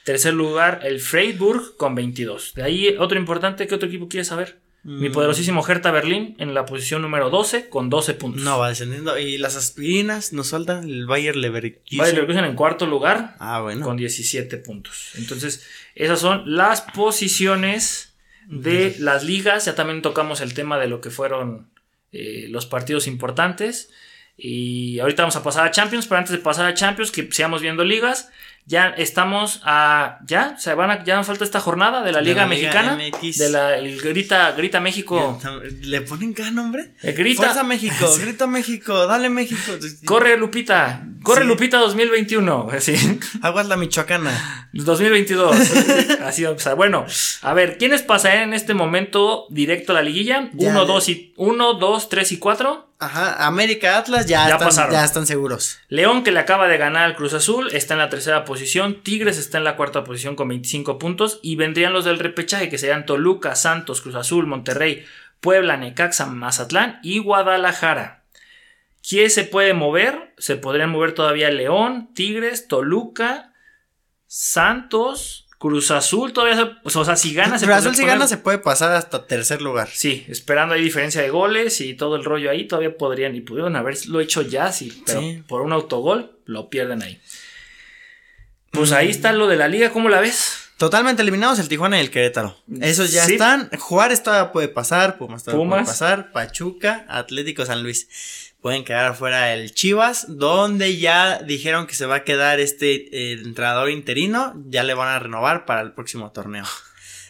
[SPEAKER 1] tercer lugar el Freiburg con 22. De ahí otro importante, ¿qué otro equipo quieres saber? Mi
[SPEAKER 2] Mm.
[SPEAKER 1] poderosísimo Hertha Berlín en la posición número 12 con 12 puntos.
[SPEAKER 2] No, va descendiendo. Y las aspirinas nos faltan el Bayer Leverkusen.
[SPEAKER 1] Bayern Leverkusen en cuarto lugar
[SPEAKER 2] Ah, bueno.
[SPEAKER 1] con 17 puntos. Entonces, esas son las posiciones de las ligas. Ya también tocamos el tema de lo que fueron eh, los partidos importantes. Y ahorita vamos a pasar a Champions, pero antes de pasar a Champions, que sigamos viendo ligas. Ya estamos a. Ya, se van a, ya nos falta esta jornada de la
[SPEAKER 2] De
[SPEAKER 1] Liga
[SPEAKER 2] la Liga
[SPEAKER 1] Mexicana.
[SPEAKER 2] MX.
[SPEAKER 1] De la el Grita, Grita México.
[SPEAKER 2] ¿Le ponen cada nombre?
[SPEAKER 1] El grita.
[SPEAKER 2] Fuerza México, [laughs] grita México, dale México.
[SPEAKER 1] Corre Lupita. Corre
[SPEAKER 2] Sí.
[SPEAKER 1] Lupita 2021. Así.
[SPEAKER 2] Aguas la Michoacana.
[SPEAKER 1] 2022. [laughs] Así va a empezar. Bueno, a ver, ¿quiénes pasarían en este momento directo a la liguilla?
[SPEAKER 2] Ya,
[SPEAKER 1] 1,
[SPEAKER 2] ya.
[SPEAKER 1] 2 y 1, 2, 3 y 4.
[SPEAKER 2] Ajá, América Atlas ya,
[SPEAKER 1] Ya
[SPEAKER 2] están,
[SPEAKER 1] pasaron.
[SPEAKER 2] ya están seguros.
[SPEAKER 1] León, que le acaba de ganar al Cruz Azul, está en la tercera posición. Tigres está en la cuarta posición con 25 puntos. Y vendrían los del repechaje, que serían Toluca, Santos, Cruz Azul, Monterrey, Puebla, Necaxa, Mazatlán y Guadalajara. ¿Quién se puede mover? Se podrían mover todavía León, Tigres, Toluca, Santos, Cruz Azul. Todavía, se- o sea, si gana, se
[SPEAKER 2] Cruz Azul si
[SPEAKER 1] poner-
[SPEAKER 2] gana se puede pasar hasta tercer lugar.
[SPEAKER 1] Sí, esperando ahí diferencia de goles y todo el rollo ahí, todavía podrían y pudieron haberlo hecho ya, sí, pero
[SPEAKER 2] Sí.
[SPEAKER 1] por un autogol lo pierden ahí. Pues ahí está lo de la liga, ¿cómo la ves?
[SPEAKER 2] Totalmente eliminados el Tijuana y el Querétaro. Esos ya
[SPEAKER 1] Sí.
[SPEAKER 2] están. Juárez todavía puede pasar, Pumas todavía
[SPEAKER 1] Pumas.
[SPEAKER 2] puede pasar, Pachuca, Atlético San Luis. Pueden quedar fuera el Chivas, donde ya dijeron que se va a quedar este eh, entrenador interino, ya le van a renovar para el próximo torneo.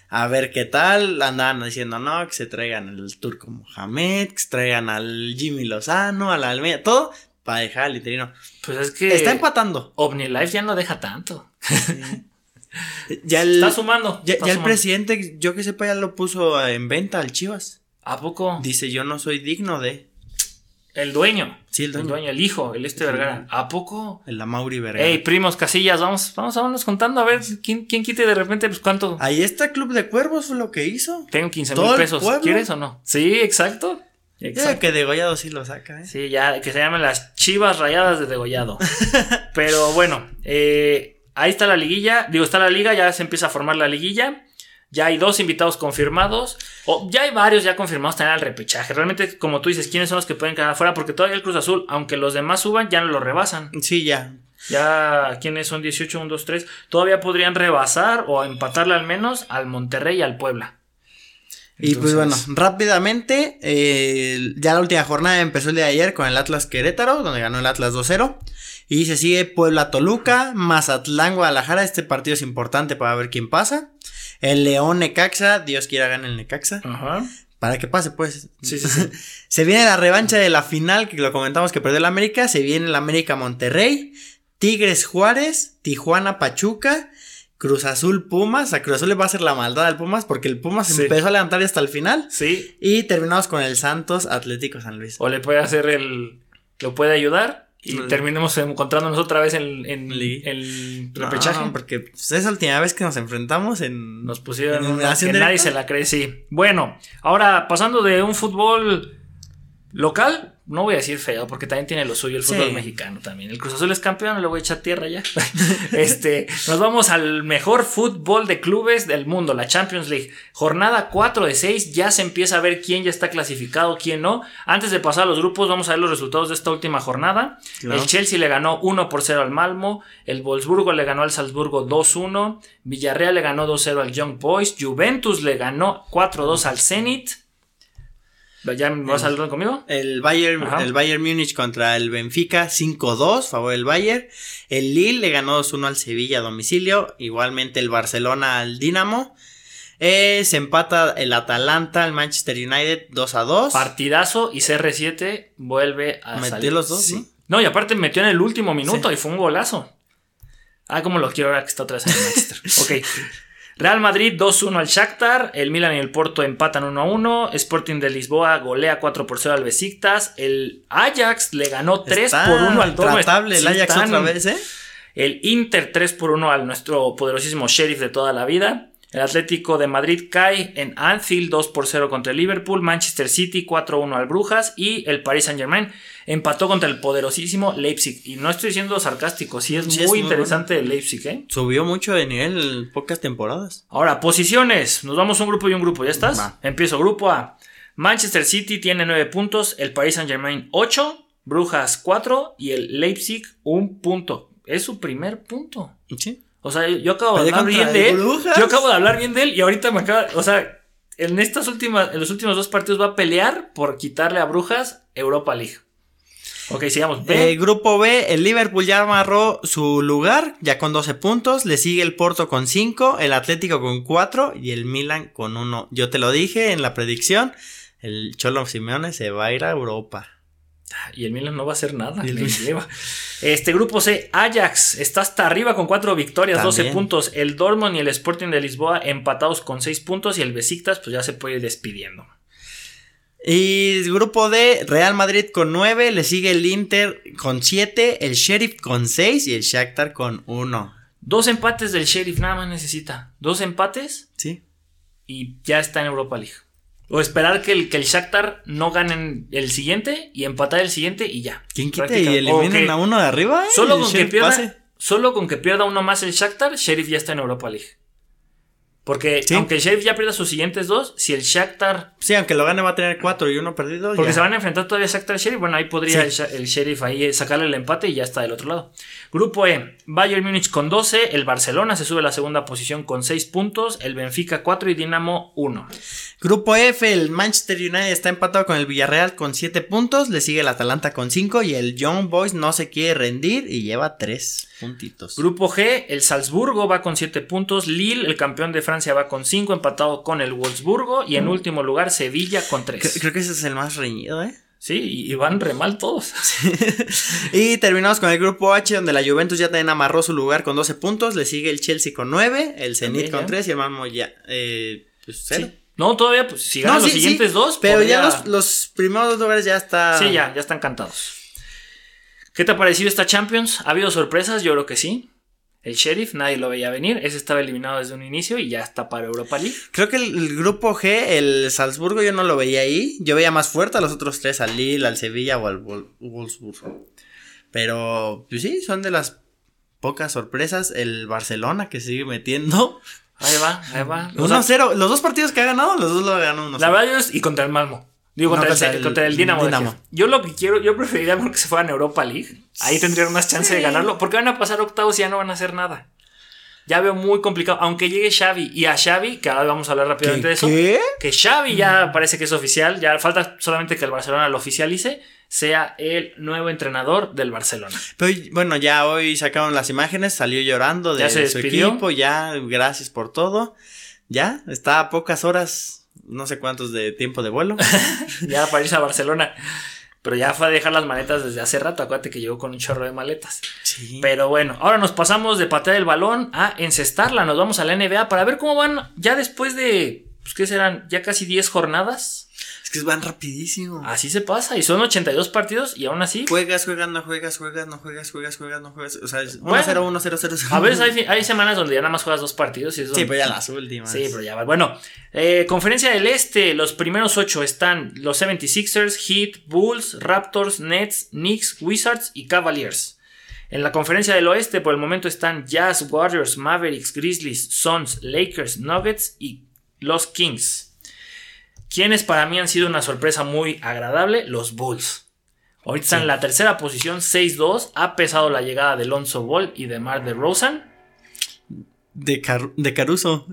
[SPEAKER 2] A ver qué tal, andaban diciendo no, que se traigan al Turco Mohamed, que se traigan al Jimmy Lozano, al Almeida, todo para dejar al interino.
[SPEAKER 1] Pues es que
[SPEAKER 2] Está empatando.
[SPEAKER 1] OmniLife ya no deja tanto.
[SPEAKER 2] Ya el,
[SPEAKER 1] Está sumando.
[SPEAKER 2] ya,
[SPEAKER 1] está
[SPEAKER 2] ya el presidente, yo que sepa, ya lo puso en venta al Chivas.
[SPEAKER 1] ¿A poco?
[SPEAKER 2] Dice, yo no soy digno de.
[SPEAKER 1] El dueño.
[SPEAKER 2] Sí, el
[SPEAKER 1] El
[SPEAKER 2] dueño.
[SPEAKER 1] dueño, el hijo, el este Vergara. ¿A poco?
[SPEAKER 2] El Amauri Vergara.
[SPEAKER 1] Ey, primos, casillas, vamos, vamos a vernos contando a ver quién, quién quite de repente, pues cuánto.
[SPEAKER 2] Ahí está Club de Cuervos, fue lo que hizo.
[SPEAKER 1] Tengo 15
[SPEAKER 2] ¿Todo
[SPEAKER 1] mil pesos. ¿Quieres o no? Sí, exacto. Exacto.
[SPEAKER 2] que Degollado sí lo saca, ¿eh?
[SPEAKER 1] Sí, ya, que se llaman las chivas rayadas de degollado. [laughs] Pero bueno, eh, ahí está la liguilla. Digo, está la liga, ya se empieza a formar la liguilla. Ya hay dos invitados confirmados. O ya hay varios ya confirmados también al repechaje. Realmente, como tú dices, ¿quiénes son los que pueden quedar afuera? Porque todavía el Cruz Azul, aunque los demás suban, ya no lo rebasan.
[SPEAKER 2] Sí, ya.
[SPEAKER 1] Ya, ¿quiénes son 18, 1, 2, 3? Todavía podrían rebasar o empatarle al menos al Monterrey y al Puebla.
[SPEAKER 2] Y pues bueno, rápidamente, eh, ya la última jornada empezó el día de ayer con el Atlas Querétaro, donde ganó el Atlas 2-0. Y se sigue Puebla Toluca, Mazatlán Guadalajara, este partido es importante para ver quién pasa. El León Necaxa, Dios quiera gane el Necaxa.
[SPEAKER 1] Ajá.
[SPEAKER 2] Para que pase, pues.
[SPEAKER 1] Sí, sí, sí. [laughs]
[SPEAKER 2] se viene la revancha de la final, que lo comentamos que perdió el América. Se viene el América Monterrey, Tigres Juárez, Tijuana Pachuca, Cruz Azul Pumas. A Cruz Azul le va a hacer la maldad al Pumas porque el Pumas
[SPEAKER 1] Sí.
[SPEAKER 2] empezó a levantar hasta el final.
[SPEAKER 1] Sí,
[SPEAKER 2] Y terminamos con el Santos Atlético San Luis.
[SPEAKER 1] o le puede hacer el. Lo puede ayudar y terminemos encontrándonos otra vez en, en el
[SPEAKER 2] No,
[SPEAKER 1] repechaje.
[SPEAKER 2] porque pues, es la última vez que nos enfrentamos en.
[SPEAKER 1] Nos pusieron
[SPEAKER 2] ¿En
[SPEAKER 1] una que nadie se la cree, sí. Bueno, ahora pasando de un fútbol local, no voy a decir feo, porque también tiene lo suyo el fútbol
[SPEAKER 2] Sí.
[SPEAKER 1] mexicano también. El Cruz Azul es campeón, le voy a echar tierra ya. [laughs] este, nos vamos al mejor fútbol de clubes del mundo, la Champions League. Jornada 4 de 6, ya se empieza a ver quién ya está clasificado, quién no. Antes de pasar a los grupos, vamos a ver los resultados de esta última jornada.
[SPEAKER 2] Claro.
[SPEAKER 1] El Chelsea le ganó 1 por 0 al Malmo, el Wolfsburgo le ganó al Salzburgo 2-1, Villarreal le ganó 2-0 al Young Boys, Juventus le ganó 4-2 al Zenit. ¿Ya vas a hablar conmigo?
[SPEAKER 2] El Bayern,
[SPEAKER 1] Ajá.
[SPEAKER 2] el Bayern Múnich contra el Benfica 5-2, favor del Bayern. El Lille le ganó 2-1 al Sevilla a domicilio. Igualmente el Barcelona al Dinamo. Eh, se empata el Atalanta al Manchester United 2-2.
[SPEAKER 1] Partidazo y CR7 vuelve a
[SPEAKER 2] Metió
[SPEAKER 1] salir.
[SPEAKER 2] los dos,
[SPEAKER 1] Sí.
[SPEAKER 2] ¿no?
[SPEAKER 1] No, y aparte metió en el último minuto y fue un golazo. Ah, como lo quiero ahora que está otra vez en el Manchester. [laughs] ok. Real Madrid 2-1 al Shakhtar, el Milan y el Porto empatan 1-1, Sporting de Lisboa golea 4 por 0 al Besiktas, el Ajax le ganó 3
[SPEAKER 2] Está
[SPEAKER 1] por 1 al Dortmund.
[SPEAKER 2] tratable el Ajax otra vez, ¿eh?
[SPEAKER 1] El Inter 3 por 1 al nuestro poderosísimo sheriff de toda la vida. El Atlético de Madrid cae en Anfield 2 por 0 contra el Liverpool. Manchester City 4-1 al Brujas. Y el Paris Saint Germain empató contra el poderosísimo Leipzig. Y no estoy siendo sarcástico, sí es
[SPEAKER 2] Sí,
[SPEAKER 1] muy
[SPEAKER 2] es muy
[SPEAKER 1] interesante el Leipzig, ¿eh?
[SPEAKER 2] Subió mucho de nivel en pocas temporadas.
[SPEAKER 1] Ahora, posiciones. Nos vamos un grupo y un grupo, ¿ya estás?
[SPEAKER 2] Va.
[SPEAKER 1] Empiezo, grupo A. Manchester City tiene 9 puntos, el Paris Saint Germain 8, Brujas 4 y el Leipzig 1 punto. Es su primer punto.
[SPEAKER 2] Sí.
[SPEAKER 1] O sea, yo acabo de hablar bien de él.
[SPEAKER 2] Brujas.
[SPEAKER 1] Yo acabo de hablar bien de él y ahorita me acaba. O sea, en estas últimas, en los últimos dos partidos va a pelear por quitarle a Brujas Europa League. Ok, sigamos. B.
[SPEAKER 2] Eh, grupo B, el Liverpool ya amarró su lugar, ya con 12 puntos. Le sigue el Porto con 5, el Atlético con 4 y el Milan con 1. Yo te lo dije en la predicción, el Cholo Simeone se va a ir a Europa.
[SPEAKER 1] Y el Milan no va a hacer nada.
[SPEAKER 2] Y el
[SPEAKER 1] lleva. Este grupo C, Ajax está hasta arriba con 4 victorias, 12
[SPEAKER 2] También.
[SPEAKER 1] puntos. El Dortmund y el Sporting de Lisboa empatados con 6 puntos. Y el Besiktas, pues ya se puede ir despidiendo.
[SPEAKER 2] Y grupo D, Real Madrid con 9, le sigue el Inter con 7, el Sheriff con 6 y el Shakhtar con 1.
[SPEAKER 1] Dos empates del Sheriff, nada más necesita. Dos empates
[SPEAKER 2] ¿Sí?
[SPEAKER 1] y ya está en Europa League. O esperar que el, que el Shakhtar no ganen el siguiente y empatar el siguiente y ya.
[SPEAKER 2] ¿Quién quita y eliminen a uno de arriba? eh?
[SPEAKER 1] Solo con, que pierda,
[SPEAKER 2] pase.
[SPEAKER 1] solo con que pierda uno más el Shakhtar, Sheriff ya está en Europa League. Porque
[SPEAKER 2] Sí.
[SPEAKER 1] aunque el Sheriff ya pierda sus siguientes dos, si el Shakhtar...
[SPEAKER 2] Sí, aunque lo gane va a tener 4 y uno perdido.
[SPEAKER 1] Porque
[SPEAKER 2] ya.
[SPEAKER 1] se van a enfrentar todavía Shakhtar y Sheriff, bueno, ahí podría
[SPEAKER 2] Sí.
[SPEAKER 1] el, el Sheriff ahí sacarle el empate y ya está del otro lado. Grupo E, Bayern Múnich con 12, el Barcelona se sube a la segunda posición con 6 puntos, el Benfica 4 y Dinamo 1.
[SPEAKER 2] Grupo F, el Manchester United está empatado con el Villarreal con 7 puntos, le sigue el Atalanta con 5 y el Young Boys no se quiere rendir y lleva 3 puntitos.
[SPEAKER 1] Grupo G, el Salzburgo va con 7 puntos, Lille, el campeón de Francia, va con 5, empatado con el Wolfsburgo y en último lugar Sevilla con 3.
[SPEAKER 2] Cre- Creo que ese es el más reñido, ¿eh?
[SPEAKER 1] Sí, y van re mal todos. [laughs]
[SPEAKER 2] y terminamos con el grupo H, donde la Juventus ya también amarró su lugar con 12 puntos, le sigue el Chelsea con 9, el Zenit con
[SPEAKER 1] ya.
[SPEAKER 2] 3 y el Malmo ya, eh, pues 0.
[SPEAKER 1] Sí. No, todavía, pues si ganan
[SPEAKER 2] No,
[SPEAKER 1] los siguientes dos,
[SPEAKER 2] Pero ya los, los primeros dos lugares ya está.
[SPEAKER 1] Sí, ya, ya están cantados. ¿Qué te ha parecido esta Champions? ¿Ha habido sorpresas? Yo creo que sí. El Sheriff, nadie lo veía venir. Ese estaba eliminado desde un inicio y ya está para Europa League.
[SPEAKER 2] Creo que el, el grupo G, el Salzburgo, yo no lo veía ahí. Yo veía más fuerte a los otros tres, al Lille, al Sevilla o al Wol- Wolfsburg. Pero, pues sí, son de las pocas sorpresas. El Barcelona que sigue metiendo.
[SPEAKER 1] Ahí va, ahí va. O sea,
[SPEAKER 2] 1-0. Los dos partidos que ha ganado, los dos lo ganó 1-0.
[SPEAKER 1] la verdad, y contra el Malmo. Digo,
[SPEAKER 2] No,
[SPEAKER 1] contra, el,
[SPEAKER 2] el
[SPEAKER 1] contra el Dinamo. de. Yo lo que quiero, yo preferiría que se fueran a Europa League. Ahí tendrían más chance de ganarlo. Porque van a pasar octavos y ya no van a hacer nada. Ya veo muy complicado. Aunque llegue Xavi y a Xavi, que ahora vamos a hablar rápidamente de eso.
[SPEAKER 2] ¿Qué?
[SPEAKER 1] que Xavi ya parece que es oficial, ya falta solamente que el Barcelona lo oficialice, sea el nuevo entrenador del Barcelona.
[SPEAKER 2] Pero bueno, ya hoy sacaron las imágenes, salió llorando de
[SPEAKER 1] Ya se
[SPEAKER 2] su equipo, ya gracias por todo. Ya, está a pocas horas, no sé cuántos de tiempo de vuelo. [laughs]
[SPEAKER 1] Ya para irse a Barcelona. Pero ya fue a dejar las maletas desde hace rato, acuérdate que llegó con un chorro de maletas.
[SPEAKER 2] Sí.
[SPEAKER 1] Pero bueno, ahora nos pasamos de patear el balón a encestarla, nos vamos a la NBA para ver cómo van ya después de, pues qué serán, ya casi 10 jornadas.
[SPEAKER 2] Que van rapidísimo.
[SPEAKER 1] Así se pasa. Y son 82 partidos y aún así.
[SPEAKER 2] Juegas, juegas, no juegas, juegas, no juegas, juegas, juegas, no juegas. O sea, 1-0,
[SPEAKER 1] Bueno.
[SPEAKER 2] 1-0, 0
[SPEAKER 1] A veces hay, [laughs] hay semanas donde ya nada más juegas dos partidos y eso.
[SPEAKER 2] Sí, pero ya las últimas.
[SPEAKER 1] Sí, pero ya va. Bueno, eh, conferencia del Este, los primeros ocho están los 76ers, Heat, Bulls, Raptors, Nets, Knicks, Wizards y Cavaliers. En la conferencia del Oeste, por el momento están Jazz, Warriors, Mavericks, Grizzlies, Suns, Lakers, Nuggets y los Kings. Quienes para mí han sido una sorpresa muy agradable, los Bulls. Ahorita están en la tercera posición, 6-2. Ha pesado la llegada de Lonzo Ball y de Mar de Rosen.
[SPEAKER 2] De, Car- de Caruso.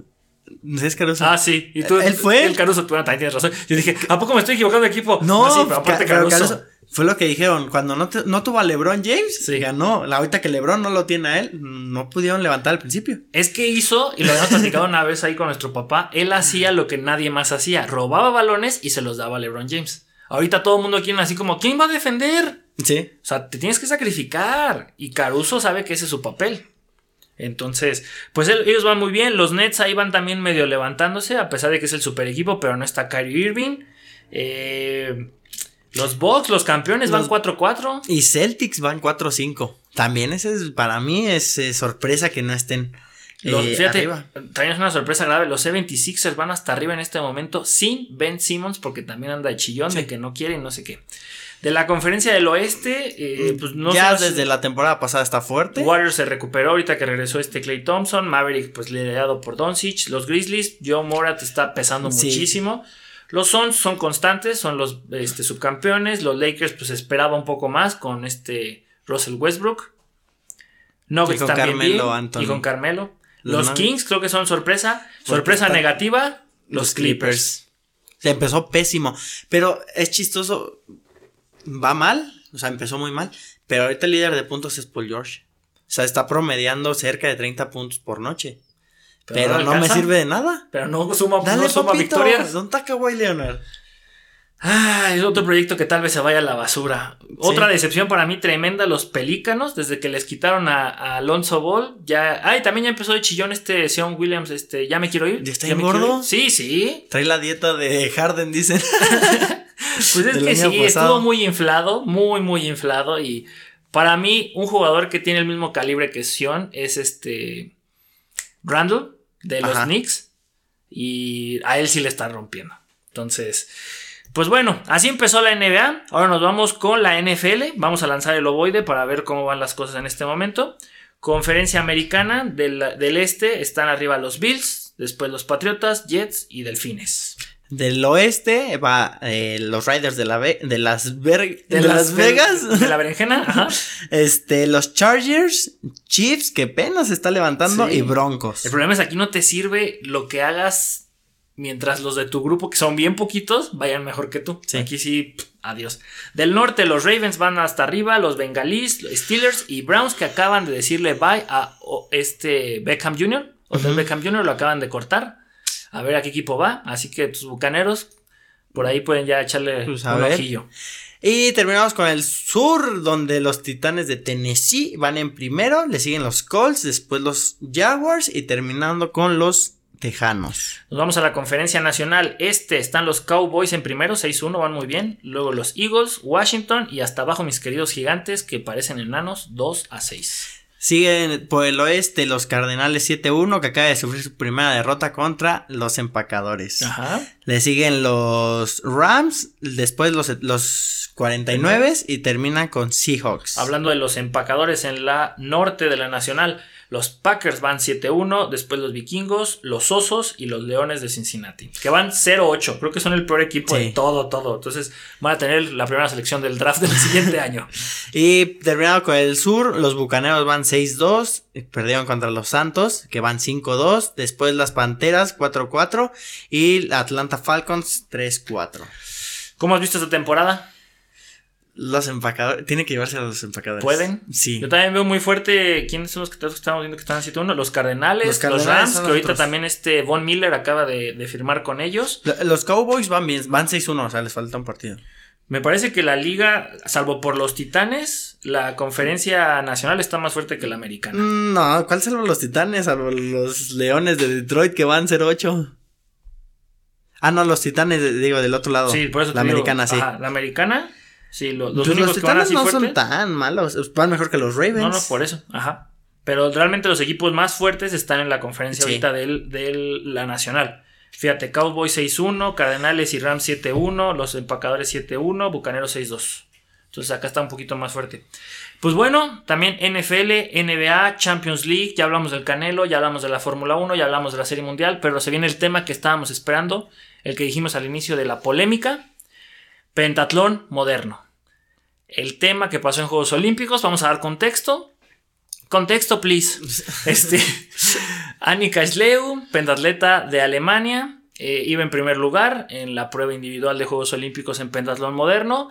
[SPEAKER 2] ¿No es Caruso?
[SPEAKER 1] Ah, sí. Y tú,
[SPEAKER 2] ¿Él fue?
[SPEAKER 1] El Caruso, bueno, también tienes razón. Yo dije, ¿a poco me estoy equivocando de equipo?
[SPEAKER 2] No,
[SPEAKER 1] sí, pero aparte. Caruso-
[SPEAKER 2] Fue lo que dijeron. Cuando no, te- no tuvo a LeBron James,
[SPEAKER 1] Sí.
[SPEAKER 2] ganó. La ahorita que LeBron no lo tiene a él, no pudieron levantar al principio.
[SPEAKER 1] Es que hizo, y lo habíamos platicado una vez ahí con nuestro papá, él hacía lo que nadie más hacía. Robaba balones y se los daba a LeBron James. Ahorita todo el mundo quiere así como, ¿quién va a defender?
[SPEAKER 2] Sí.
[SPEAKER 1] O sea, te tienes que sacrificar. Y Caruso sabe que ese es su papel. Entonces, pues él- ellos van muy bien. Los Nets ahí van también medio levantándose, a pesar de que es el super equipo, pero no está Kyrie Irving. Eh, los Bucks, los campeones, van
[SPEAKER 2] Los-
[SPEAKER 1] 4-4.
[SPEAKER 2] Y Celtics van 4-5. También ese es, para mí, es eh, sorpresa que no estén
[SPEAKER 1] Los-
[SPEAKER 2] eh,
[SPEAKER 1] fíjate,
[SPEAKER 2] arriba.
[SPEAKER 1] también es una sorpresa grave. Los 76ers van hasta arriba en este momento sin Ben Simmons, porque también anda de chillón de que no quiere y no sé qué. De la conferencia del oeste, eh, pues no
[SPEAKER 2] ya
[SPEAKER 1] sé-
[SPEAKER 2] desde la temporada pasada está fuerte.
[SPEAKER 1] Warriors se recuperó ahorita que regresó este Clay Thompson. Maverick, pues liderado por Doncic. Los Grizzlies, Joe Morat está pesando
[SPEAKER 2] Sí.
[SPEAKER 1] muchísimo. Los Suns son constantes, son los este, subcampeones. Los Lakers, pues esperaba un poco más con este Russell Westbrook. Nuggets
[SPEAKER 2] Y con
[SPEAKER 1] también
[SPEAKER 2] Carmelo
[SPEAKER 1] bien,
[SPEAKER 2] Anthony.
[SPEAKER 1] Y con Carmelo.
[SPEAKER 2] Los.
[SPEAKER 1] Kings creo que son sorpresa. Sorpresa negativa, los Clippers.
[SPEAKER 2] Se empezó pésimo. Pero es chistoso. Va mal. O sea, empezó muy mal. Pero ahorita el líder de puntos es Paul George. O sea, está promediando cerca de 30 puntos por noche. Pero, no me sirve de nada.
[SPEAKER 1] Pero no suma,
[SPEAKER 2] Dale,
[SPEAKER 1] no suma
[SPEAKER 2] papito.
[SPEAKER 1] victorias.
[SPEAKER 2] ¿Dónde está Kawhi Leonard?
[SPEAKER 1] Ah, es otro proyecto que tal vez se vaya a la basura. Otra decepción para mí tremenda, los Pelícanos, desde que les quitaron a, a Alonso Ball, ya... Ay, también ya empezó de chillón este Sean Williams, este, ya me quiero ir.
[SPEAKER 2] ¿Ya está gordo?
[SPEAKER 1] Sí, sí.
[SPEAKER 2] Trae la dieta de Harden, dicen. [laughs]
[SPEAKER 1] Pues es
[SPEAKER 2] Del
[SPEAKER 1] que sí,
[SPEAKER 2] pasado.
[SPEAKER 1] estuvo muy inflado, muy, muy inflado. Y para mí, un jugador que tiene el mismo calibre que Sean es este... Randall, de los
[SPEAKER 2] Ajá.
[SPEAKER 1] Knicks. Y a él sí le están rompiendo. Entonces... Pues bueno, así empezó la NBA. Ahora nos vamos con la NFL. Vamos a lanzar el ovoide para ver cómo van las cosas en este momento. Conferencia americana del, del este están arriba los Bills, después los Patriotas, Jets y Delfines.
[SPEAKER 2] Del oeste va eh, los Riders de, la Ve- de las, Ver- de las Vegas.
[SPEAKER 1] De la berenjena. [laughs] Ajá.
[SPEAKER 2] Este, los Chargers, Chiefs, que apenas se está levantando,
[SPEAKER 1] Sí.
[SPEAKER 2] y Broncos.
[SPEAKER 1] El problema es que aquí no te sirve lo que hagas mientras los de tu grupo, que son bien poquitos, vayan mejor que tú.
[SPEAKER 2] Sí.
[SPEAKER 1] Aquí sí, pff, adiós. Del norte, los Ravens van hasta arriba, los Bengalís, los Steelers y Browns que acaban de decirle bye a o, este Beckham Jr. O. Beckham Jr. lo acaban de cortar. A ver a qué equipo va. Así que tus bucaneros, por ahí pueden ya echarle
[SPEAKER 2] Pues,
[SPEAKER 1] un
[SPEAKER 2] ver.
[SPEAKER 1] ojillo.
[SPEAKER 2] Y terminamos con el sur, donde los Titanes de Tennessee van en primero, le siguen los Colts, después los Jaguars y terminando con los Tejanos.
[SPEAKER 1] Nos vamos a la conferencia nacional. Este están los Cowboys en primero, 6-1, van muy bien. Luego los Eagles, Washington y hasta abajo mis queridos gigantes que parecen enanos, 2 a 6.
[SPEAKER 2] Siguen por el oeste los Cardenales 7-1, que acaba de sufrir su primera derrota contra los Empacadores.
[SPEAKER 1] Ajá.
[SPEAKER 2] Le siguen los Rams, después los, los 49 y terminan con Seahawks.
[SPEAKER 1] Hablando de los empacadores en la norte de la nacional, los Packers van 7-1, después los Vikingos, los Osos y los Leones de Cincinnati, que van 0-8. Creo que son el peor equipo
[SPEAKER 2] Sí.
[SPEAKER 1] de todo, todo. Entonces van a tener la primera selección del draft del siguiente [laughs] año.
[SPEAKER 2] Y terminado con el sur, los Bucaneros van 6-2, y perdieron contra los Santos, que van 5-2, después las Panteras 4-4 y Atlanta Falcons 3-4.
[SPEAKER 1] ¿Cómo has visto esta temporada?
[SPEAKER 2] Los empacadores, tiene que llevarse a los empacadores.
[SPEAKER 1] ¿Pueden?
[SPEAKER 2] Sí.
[SPEAKER 1] Yo también veo muy fuerte. ¿Quiénes son los que todos estamos viendo que están 7-1? Los Cardenales,
[SPEAKER 2] Los
[SPEAKER 1] los,
[SPEAKER 2] Cardenales
[SPEAKER 1] Rams,
[SPEAKER 2] son
[SPEAKER 1] que ahorita
[SPEAKER 2] otros.
[SPEAKER 1] también este Von Miller acaba de, de firmar con ellos.
[SPEAKER 2] Lo- Los Cowboys van bien, van 6-1, o sea, les falta un partido.
[SPEAKER 1] Me parece que la liga, salvo por los Titanes, la conferencia nacional está más fuerte que la americana.
[SPEAKER 2] Mm, No, ¿cuál salvo los Titanes? Salvo los Leones de Detroit que van 0-8. Ah, no, los titanes, de- digo, del otro lado.
[SPEAKER 1] Sí, por eso
[SPEAKER 2] La
[SPEAKER 1] te digo,
[SPEAKER 2] americana, sí.
[SPEAKER 1] ajá, la americana, sí, lo- los
[SPEAKER 2] Pues
[SPEAKER 1] únicos
[SPEAKER 2] los
[SPEAKER 1] que van
[SPEAKER 2] titanes
[SPEAKER 1] así
[SPEAKER 2] no
[SPEAKER 1] fuerte.
[SPEAKER 2] son tan malos. Van mejor que los Ravens.
[SPEAKER 1] No, no, por eso, ajá. Pero realmente los equipos más fuertes están en la conferencia
[SPEAKER 2] Sí.
[SPEAKER 1] ahorita de la nacional. Fíjate, Cowboys 6-1, Cardenales y Rams 7-1, los empacadores 7-1, Bucaneros 6-2. Entonces acá está un poquito más fuerte. Pues bueno, también NFL, NBA, Champions League, ya hablamos del Canelo, ya hablamos de la Fórmula 1, ya hablamos de la Serie Mundial, pero se viene el tema que estábamos esperando, el que dijimos al inicio de la polémica, pentatlón moderno. El tema que pasó en Juegos Olímpicos, vamos a dar contexto. Contexto, please. [laughs] Este, Annika Schleu, pentatleta de Alemania, eh, iba en primer lugar en la prueba individual de Juegos Olímpicos en pentatlón moderno.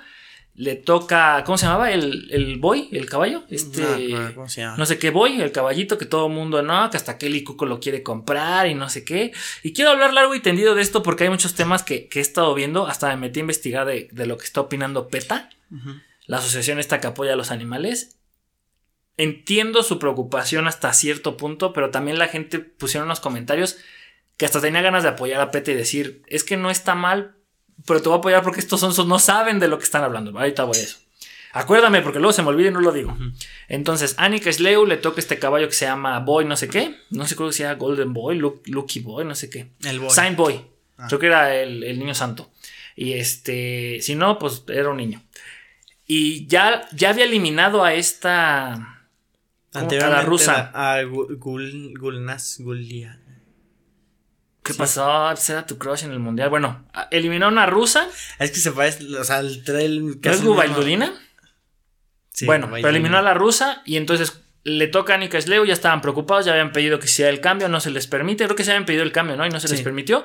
[SPEAKER 1] Le toca, ¿cómo se llamaba? El, el boy, el caballo. Este,
[SPEAKER 2] No, ¿cómo se llama?
[SPEAKER 1] no sé qué boy, el caballito que todo el mundo no, que hasta Kelly Cuco lo quiere comprar y no sé qué. Y quiero hablar largo y tendido de esto porque hay muchos temas que, que he estado viendo. Hasta me metí a investigar de, de lo que está opinando PETA, la asociación esta que apoya a los animales. Entiendo su preocupación hasta cierto punto, pero también la gente pusieron unos comentarios que hasta tenía ganas de apoyar a PETA y decir, es que no está mal, pero te voy a apoyar porque estos sonsos no saben de lo que están hablando. Ahorita voy a eso. Acuérdame, porque luego se me olvida y no lo digo. Entonces, Annika Schleu le toca este caballo que se llama Boy, no sé qué. No sé creo que sea Golden Boy, Lu- Lucky Boy, no sé qué.
[SPEAKER 2] El boy.
[SPEAKER 1] Saint Boy.
[SPEAKER 2] Ah.
[SPEAKER 1] Creo que era el, el niño santo. Y este, si no, pues era un niño. Y ya, ya había eliminado a esta. a la rusa.
[SPEAKER 2] A Gul, Gulnas Gulia.
[SPEAKER 1] ¿Qué
[SPEAKER 2] Sí.
[SPEAKER 1] pasó? ¿Será tu crush en el mundial? Bueno, eliminó a una rusa.
[SPEAKER 2] Es que se parece, o sea, el trail.
[SPEAKER 1] ¿No es Gubaidulina?
[SPEAKER 2] Sí,
[SPEAKER 1] bueno,
[SPEAKER 2] Gubaidulina.
[SPEAKER 1] pero eliminó a la rusa y entonces le toca a Nika Sleu, ya estaban preocupados, ya habían pedido que hiciera el cambio, no se les permite, creo que se habían pedido el cambio, ¿no? Y no se les permitió.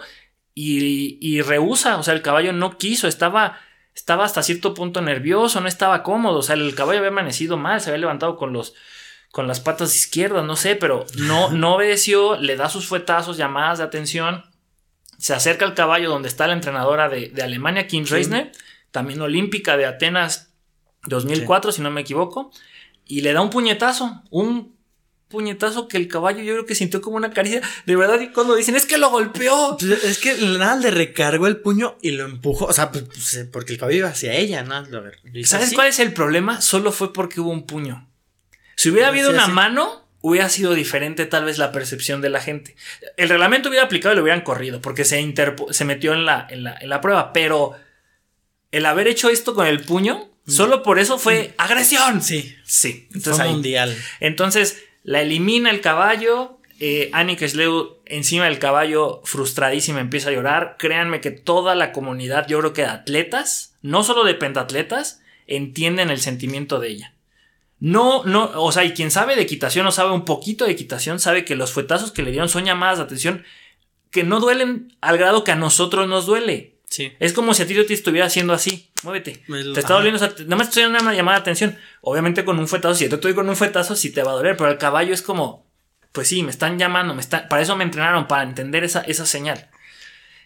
[SPEAKER 1] Y, y rehúsa, o sea, el caballo no quiso, estaba, estaba hasta cierto punto nervioso, no estaba cómodo, o sea, el caballo había amanecido mal, se había levantado con los con las patas izquierdas, no sé, pero no, [laughs] no obedeció, le da sus fuetazos, llamadas de atención, se acerca al caballo donde está la entrenadora de, de Alemania, Kim
[SPEAKER 2] Sí.
[SPEAKER 1] Reisner, también olímpica de Atenas 2004, si no me equivoco, y le da un puñetazo, un puñetazo que el caballo yo creo que sintió como una caricia, de verdad, y cuando dicen, es que lo golpeó.
[SPEAKER 2] Pues es que nada le recargó el puño y lo empujó. O sea, pues, pues, porque el caballo iba hacia ella, ¿no? Lo
[SPEAKER 1] ¿Sabes
[SPEAKER 2] así.
[SPEAKER 1] cuál es el problema? Solo fue porque hubo un puño. Si hubiera habido
[SPEAKER 2] Sí,
[SPEAKER 1] una
[SPEAKER 2] así.
[SPEAKER 1] mano, hubiera sido diferente tal vez la percepción de la gente. El reglamento hubiera aplicado y lo hubieran corrido porque se, interpo- se metió en la, en, la, en la prueba, pero el haber hecho esto con el puño, solo por eso fue agresión.
[SPEAKER 2] Mm. Sí.
[SPEAKER 1] Sí,
[SPEAKER 2] Fue
[SPEAKER 1] entonces ahí.
[SPEAKER 2] mundial.
[SPEAKER 1] Entonces la elimina el caballo. Eh, Schleu encima del caballo, frustradísima, empieza a llorar. Créanme que toda la comunidad, yo creo que de atletas, no solo de pentatletas, entienden el sentimiento de ella. No, no, o sea, y quien sabe de equitación o sabe un poquito de equitación, sabe que los fuetazos que le dieron son llamadas de atención que no duelen al grado que a nosotros nos duele.
[SPEAKER 2] Sí.
[SPEAKER 1] Es como si a ti yo te estuviera haciendo así. Muévete.
[SPEAKER 2] El-
[SPEAKER 1] Te está
[SPEAKER 2] ajá.
[SPEAKER 1] doliendo. o sea, te- nada más estoy dando una llamada de atención. Obviamente con un fuetazo, si yo te estoy con un fuetazo, sí te va a doler. Pero el caballo es como, pues sí, me están llamando. Me están, para eso me entrenaron, para entender esa, esa señal.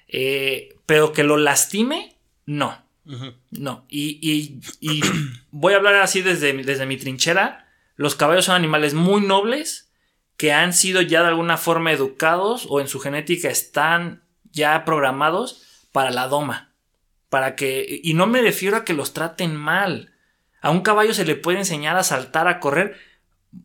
[SPEAKER 1] Eh, pero que lo lastime, no. No. Y, y- y [clears throat] voy a hablar así desde, mi- desde mi trinchera. Los caballos son animales muy nobles que han sido ya de alguna forma educados o en su genética están ya programados para la doma. Para que. Y no me refiero a que los traten mal. A un caballo se le puede enseñar a saltar, a correr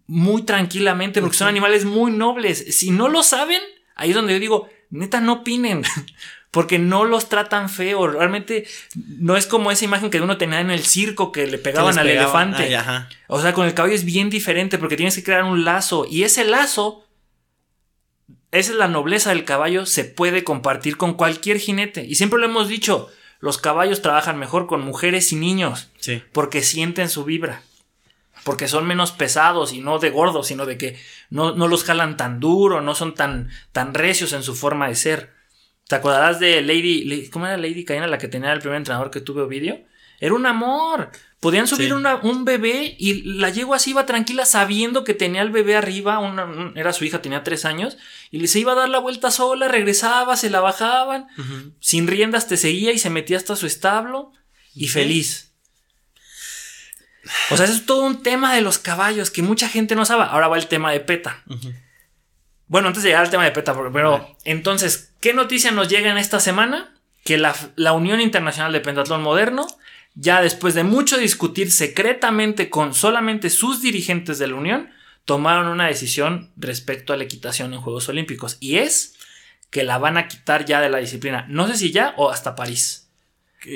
[SPEAKER 1] muy tranquilamente, porque son animales muy nobles. Si no lo saben, ahí es donde yo digo, neta, no opinen. [laughs] Porque no los tratan feo. Realmente no es como esa imagen que uno tenía en el circo que le pegaban al
[SPEAKER 2] pegaban.
[SPEAKER 1] elefante.
[SPEAKER 2] Ay, ajá.
[SPEAKER 1] O sea, con el caballo es bien diferente porque tienes que crear un lazo. Y ese lazo, esa es la nobleza del caballo, se puede compartir con cualquier jinete. Y siempre lo hemos dicho, los caballos trabajan mejor con mujeres y niños
[SPEAKER 2] Sí.
[SPEAKER 1] porque sienten su vibra. Porque son menos pesados y no de gordos, sino de que no, no los jalan tan duro, no son tan, tan recios en su forma de ser. ¿Te acordarás de Lady, ¿cómo era Lady Caina, la que tenía el primer entrenador que tuve vídeo? Era un amor. Podían subir
[SPEAKER 2] Sí.
[SPEAKER 1] una- un bebé y la yegua así iba tranquila sabiendo que tenía el bebé arriba, una- era su hija, tenía tres años, y se iba a dar la vuelta sola, regresaba, se la bajaban, sin riendas te seguía y se metía hasta su establo y
[SPEAKER 2] Sí.
[SPEAKER 1] feliz. O sea, eso es todo un tema de los caballos que mucha gente no sabe. Ahora va el tema de PETA.
[SPEAKER 2] Ujú.
[SPEAKER 1] Bueno, antes de llegar al tema de PETA, pero- entonces, ¿qué noticia nos llega en esta semana? que la, la Unión Internacional de Pentatlón Moderno, ya después de mucho discutir secretamente con solamente sus dirigentes de la Unión, tomaron una decisión respecto a la equitación en Juegos Olímpicos. Y es que la van a quitar ya de la disciplina. No sé si ya o hasta París.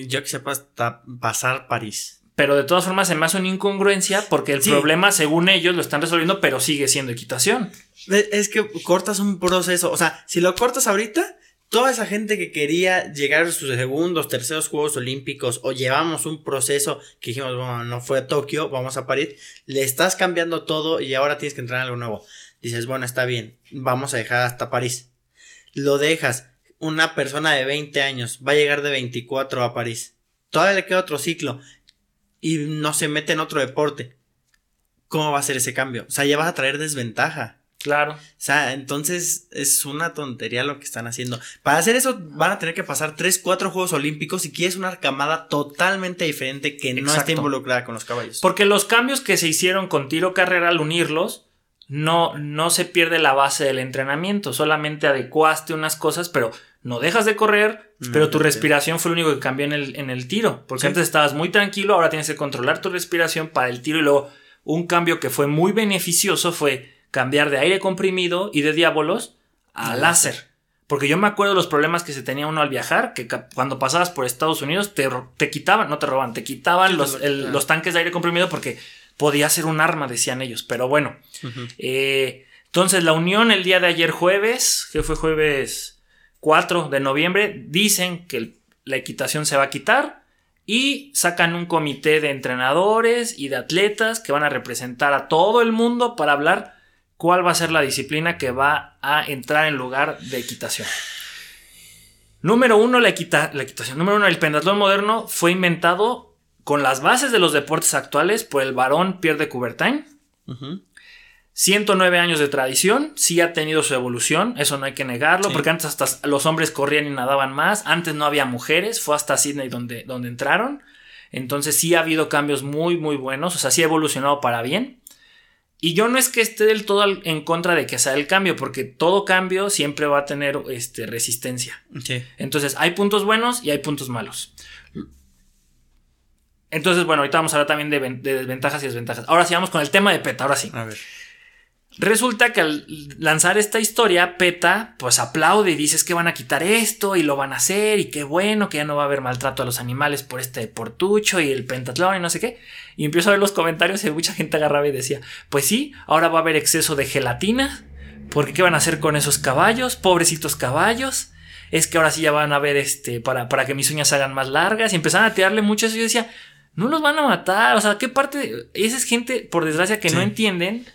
[SPEAKER 2] Yo que sepa hasta pasar París.
[SPEAKER 1] Pero de todas formas se me hace una incongruencia porque el
[SPEAKER 2] Sí.
[SPEAKER 1] problema, según ellos, lo están resolviendo, pero sigue siendo equitación.
[SPEAKER 2] Es que cortas un proceso. O sea, si lo cortas ahorita, toda esa gente que quería llegar a sus segundos, terceros Juegos Olímpicos o llevamos un proceso que dijimos, bueno, no fue a Tokio, vamos a París, le estás cambiando todo y ahora tienes que entrar en algo nuevo. Dices, bueno, está bien, vamos a dejar hasta París. Lo dejas. Una persona de 20 años va a llegar de 24 a París. Todavía le queda otro ciclo y no se mete en otro deporte. ¿Cómo va a ser ese cambio? O sea, ya vas a traer desventaja.
[SPEAKER 1] Claro.
[SPEAKER 2] O sea, entonces es una tontería lo que están haciendo. Para hacer eso van a tener que pasar 3, 4 Juegos Olímpicos y quieres una camada totalmente diferente que no
[SPEAKER 1] Exacto.
[SPEAKER 2] esté involucrada con los caballos.
[SPEAKER 1] Porque los cambios que se hicieron con tiro carrera al unirlos, no, no se pierde la base del entrenamiento. Solamente adecuaste unas cosas, pero no dejas de correr,
[SPEAKER 2] No,
[SPEAKER 1] pero tu respiración fue lo único que cambió en el, en el tiro. Porque
[SPEAKER 2] Sí.
[SPEAKER 1] antes estabas muy tranquilo, ahora tienes que controlar tu respiración para el tiro. Y luego un cambio que fue muy beneficioso fue cambiar de aire comprimido y de diábolos a láser. Porque yo me acuerdo los problemas que se tenía uno al viajar, que cuando pasabas por Estados Unidos te, te quitaban, no te roban, te quitaban los, el- los tanques de aire comprimido porque podía ser un arma, decían ellos. Pero bueno, eh, entonces la Unión el día de ayer jueves, que fue jueves 4 de noviembre, dicen que el- la equitación se va a quitar y sacan un comité de entrenadores y de atletas que van a representar a todo el mundo para hablar cuál va a ser la disciplina que va a entrar en lugar de equitación. Número uno, la, equita- la equitación. Número uno, el pentatlón moderno fue inventado con las bases de los deportes actuales por el varón Pierre de Coubertin.
[SPEAKER 2] Ujú.
[SPEAKER 1] 109 años de tradición, sí ha tenido su evolución, eso no hay que negarlo,
[SPEAKER 2] Sí.
[SPEAKER 1] porque antes hasta los hombres corrían y nadaban más, antes no había mujeres, fue hasta Sydney donde, donde entraron, entonces sí ha habido cambios muy, muy buenos, o sea, sí ha evolucionado para bien. Y yo no es que esté del todo en contra de que sea el cambio, porque todo cambio siempre va a tener este, resistencia.
[SPEAKER 2] Sí.
[SPEAKER 1] Entonces, hay puntos buenos y hay puntos malos. Entonces, bueno, ahorita vamos a hablar también de, ven- de desventajas y desventajas. Ahora sí, vamos con el tema de PETA, ahora sí.
[SPEAKER 2] A ver.
[SPEAKER 1] Resulta que al lanzar esta historia, PETA pues aplaude y dice "Es que van a quitar esto y lo van a hacer y qué bueno que ya no va a haber maltrato a los animales por este deportucho y el pentatlón y no sé qué. Y empiezo a ver los comentarios y mucha gente agarraba y decía, pues sí, ahora va a haber exceso de gelatina, porque qué van a hacer con esos caballos, pobrecitos caballos. Es que ahora sí ya van a ver este para, para que mis uñas se hagan más largas y empezaron a tirarle mucho eso y yo decía, no los van a matar, o sea, qué parte, esa es gente por desgracia que no entienden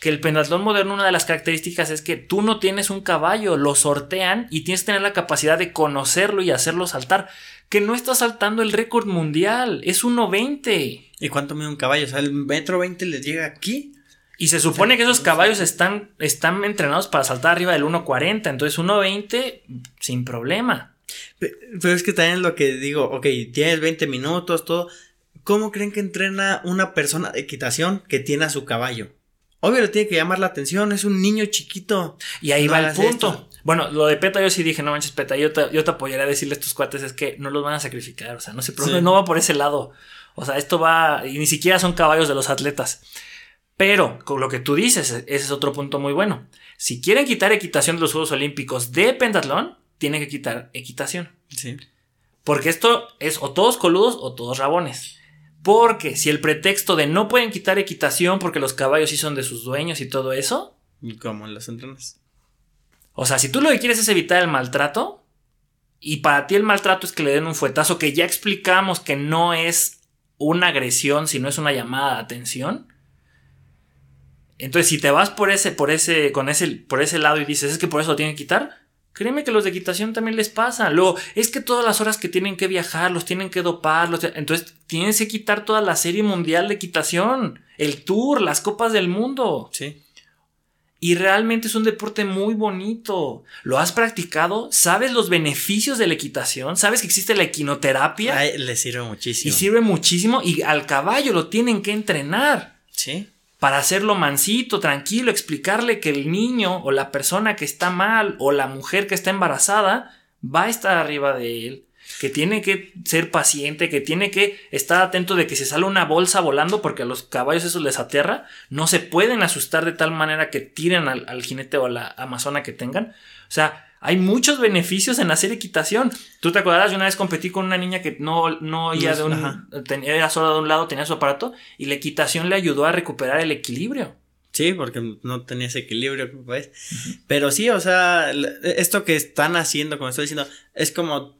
[SPEAKER 1] que el pentatlón moderno, una de las características es que tú no tienes un caballo, lo sortean y tienes que tener la capacidad de conocerlo y hacerlo saltar. Que no está saltando el récord mundial, es 1.20.
[SPEAKER 2] ¿Y cuánto mide un caballo? O sea, el metro 20 le llega aquí.
[SPEAKER 1] Y se supone que esos caballos están, están entrenados para saltar arriba del 1.40, entonces 1.20 sin problema.
[SPEAKER 2] Pe- Pero es que también lo que digo, ok, tienes 20 minutos, todo. ¿Cómo creen que entrena una persona de equitación que tiene a su caballo? Obvio le tiene que llamar la atención, es un niño chiquito.
[SPEAKER 1] Y ahí
[SPEAKER 2] No
[SPEAKER 1] va el punto.
[SPEAKER 2] esto.
[SPEAKER 1] Bueno, lo de PETA yo sí dije, no manches PETA, yo te, yo te apoyaría a decirle a estos cuates es que no los van a sacrificar, o sea, no se preocupen,
[SPEAKER 2] Sí.
[SPEAKER 1] no va por ese lado. O sea, esto va, y ni siquiera son caballos de los atletas. Pero, con lo que tú dices, ese es otro punto muy bueno. Si quieren quitar equitación de los Juegos Olímpicos de pentatlón, tienen que quitar equitación.
[SPEAKER 2] Sí.
[SPEAKER 1] Porque esto es o todos coludos o todos rabones. Porque si el pretexto de no pueden quitar equitación porque los caballos sí son de sus dueños y todo eso,
[SPEAKER 2] ¿Y cómo los entrenas?
[SPEAKER 1] O sea, si tú lo que quieres es evitar el maltrato, y para ti el maltrato es que le den un fuetazo, que ya explicamos que no es una agresión, sino es una llamada de atención. Entonces, si te vas por ese, por ese, con ese, por ese lado y dices, es que por eso lo tienen que quitar, créeme que los de equitación también les pasa. Luego, es que todas las horas que tienen que viajar, los tienen que dopar, los entonces tienes que quitar toda la serie mundial de equitación, el tour, las copas del mundo.
[SPEAKER 2] Sí.
[SPEAKER 1] Y realmente es un deporte muy bonito. ¿Lo has practicado? ¿Sabes los beneficios de la equitación? ¿Sabes que existe la equinoterapia?
[SPEAKER 2] Ay, le sirve muchísimo.
[SPEAKER 1] y sirve muchísimo. Y al caballo lo tienen que entrenar
[SPEAKER 2] Sí.
[SPEAKER 1] Para hacerlo mansito, tranquilo, explicarle que el niño o la persona que está mal o la mujer que está embarazada va a estar arriba de él. que tiene que ser paciente, que tiene que estar atento de que si sale una bolsa volando, porque a los caballos eso les aterra, no se pueden asustar de tal manera que tiren al, al jinete o a la amazona que tengan. O sea, hay muchos beneficios en hacer equitación. Tú te acordarás, yo una vez competí con una niña que no, no oía de un, tenía, era solo de un lado, tenía su aparato, y la equitación le ayudó a recuperar el equilibrio.
[SPEAKER 2] Sí, porque no tenía ese equilibrio, pues. Pero sí, o sea, esto que están haciendo, como estoy diciendo, es como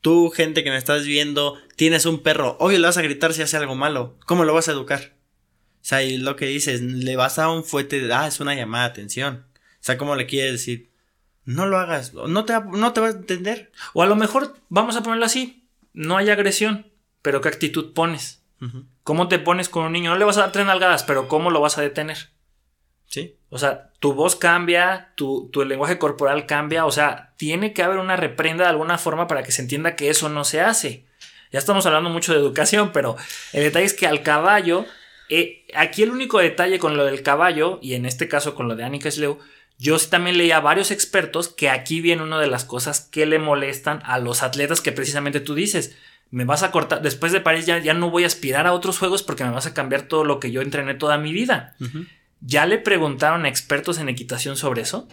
[SPEAKER 2] tú, gente que me estás viendo, tienes un perro, hoy le vas a gritar si hace algo malo. ¿Cómo lo vas a educar? O sea, y lo que dices, le vas a un fuete de, ah, es una llamada de atención. O sea, ¿cómo le quieres decir? No lo hagas, no te, no te vas a entender.
[SPEAKER 1] O a lo mejor, vamos a ponerlo así, no hay agresión, pero ¿qué actitud pones? ¿Cómo te pones con un niño? No le vas a dar tres nalgadas, pero ¿cómo lo vas a detener?
[SPEAKER 2] Sí.
[SPEAKER 1] O sea, tu voz cambia, tu, tu, lenguaje corporal cambia, o sea, tiene que haber una reprenda de alguna forma para que se entienda que eso no se hace. Ya estamos hablando mucho de educación, pero el detalle es que al caballo, eh, aquí el único detalle con lo del caballo, y en este caso con lo de Annika Sleu, yo también leía a varios expertos que aquí viene una de las cosas que le molestan a los atletas que precisamente tú dices. Me vas a cortar, después de París ya, ya no voy a aspirar a otros juegos porque me vas a cambiar todo lo que yo entrené toda mi vida. ¿Ya le preguntaron a expertos en equitación sobre eso?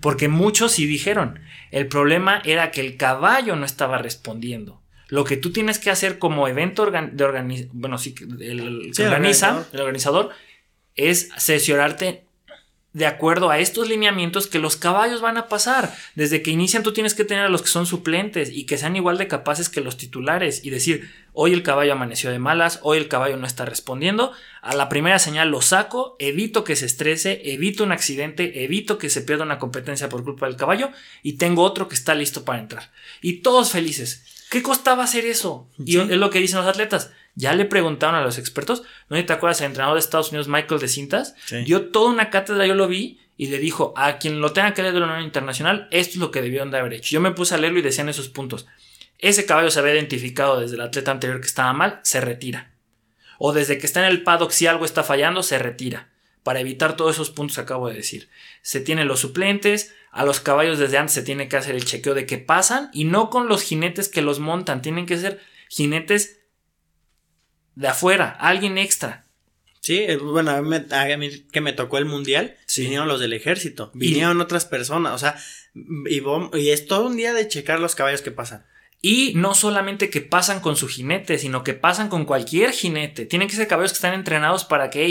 [SPEAKER 1] Porque muchos sí dijeron, el problema era que el caballo no estaba respondiendo. Lo que tú tienes que hacer como evento de organización, bueno, sí, el, organiza, el organizador, es sesionarte de acuerdo a estos lineamientos que los caballos van a pasar. Desde que inician tú tienes que tener a los que son suplentes y que sean igual de capaces que los titulares y decir, hoy el caballo amaneció de malas, hoy el caballo no está respondiendo, a la primera señal lo saco, evito que se estrese, evito un accidente, evito que se pierda una competencia por culpa del caballo y tengo otro que está listo para entrar. Y todos felices. ¿Qué costaba hacer eso? Y es lo que dicen los atletas. Ya le preguntaron a los expertos, ¿no te acuerdas? El entrenador de Estados Unidos, Michael de Cintas, dio toda una cátedra, yo lo vi, y le dijo a quien lo tenga que leer de la Unión Internacional, esto es lo que debieron de haber hecho. Yo me puse a leerlo y decían esos puntos. Ese caballo se había identificado desde el atleta anterior que estaba mal, se retira. O desde que está en el paddock, si algo está fallando, se retira. Para evitar todos esos puntos que acabo de decir. Se tienen los suplentes, a los caballos desde antes se tiene que hacer el chequeo de que pasan y no con los jinetes que los montan. Tienen que ser jinetes de afuera, alguien extra.
[SPEAKER 2] Sí, eh, bueno, a mí, que me tocó el mundial, vinieron los del ejército, vinieron otras personas, o sea, y, y, es todo un día de checar los caballos que pasan.
[SPEAKER 1] Y no solamente que pasan con su jinete, sino que pasan con cualquier jinete. Tienen que ser caballos que están entrenados para que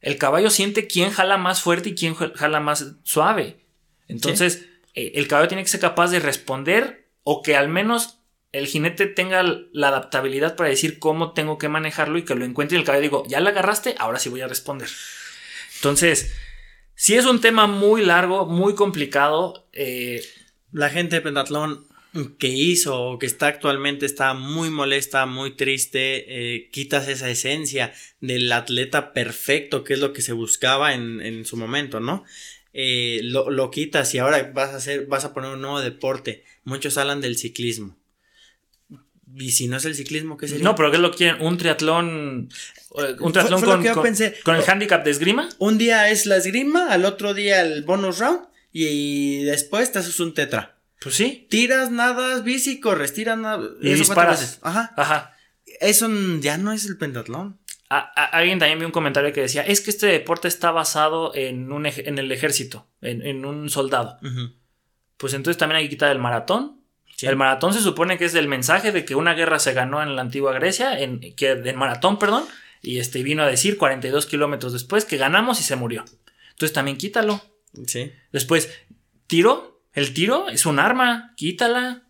[SPEAKER 1] el caballo siente quién jala más fuerte y quién jala más suave. Entonces, eh, el caballo tiene que ser capaz de responder o que al menos el jinete tenga la adaptabilidad para decir cómo tengo que manejarlo y que lo encuentre y el caballo digo, ya la agarraste, ahora sí voy a responder. Entonces, si es un tema muy largo, muy complicado. Eh,
[SPEAKER 2] la gente de Pentatlón que hizo o que está actualmente está muy molesta, muy triste, eh, quitas esa esencia del atleta perfecto, que es lo que se buscaba en, su momento, ¿no? Eh, lo, lo, quitas y ahora vas a hacer, vas a poner un nuevo deporte. Muchos hablan del ciclismo. ¿Y si no es el ciclismo, qué sería?
[SPEAKER 1] No, pero ¿qué lo quieren? ¿Un triatlón? Eh, ¿Un triatlón con, con, el handicap de esgrima?
[SPEAKER 2] Un día es la esgrima, al otro día el bonus round y después te haces un tetra.
[SPEAKER 1] Pues sí.
[SPEAKER 2] Tiras, nadas, bici, corres, tiras, nada.
[SPEAKER 1] Y disparas.
[SPEAKER 2] Ajá. Ajá. Eso ya no es el pentatlón.
[SPEAKER 1] alguien también vio un comentario que decía, es que este deporte está basado en, un, en el ejército, en, un soldado. Pues entonces también hay que quitar el maratón el maratón se supone que es el mensaje de que una guerra se ganó en la antigua Grecia, en, que, en maratón, perdón, y este vino a decir 42 kilómetros después que ganamos y se murió. Entonces también quítalo.
[SPEAKER 2] Sí.
[SPEAKER 1] Después, tiro, el tiro es un arma, quítala.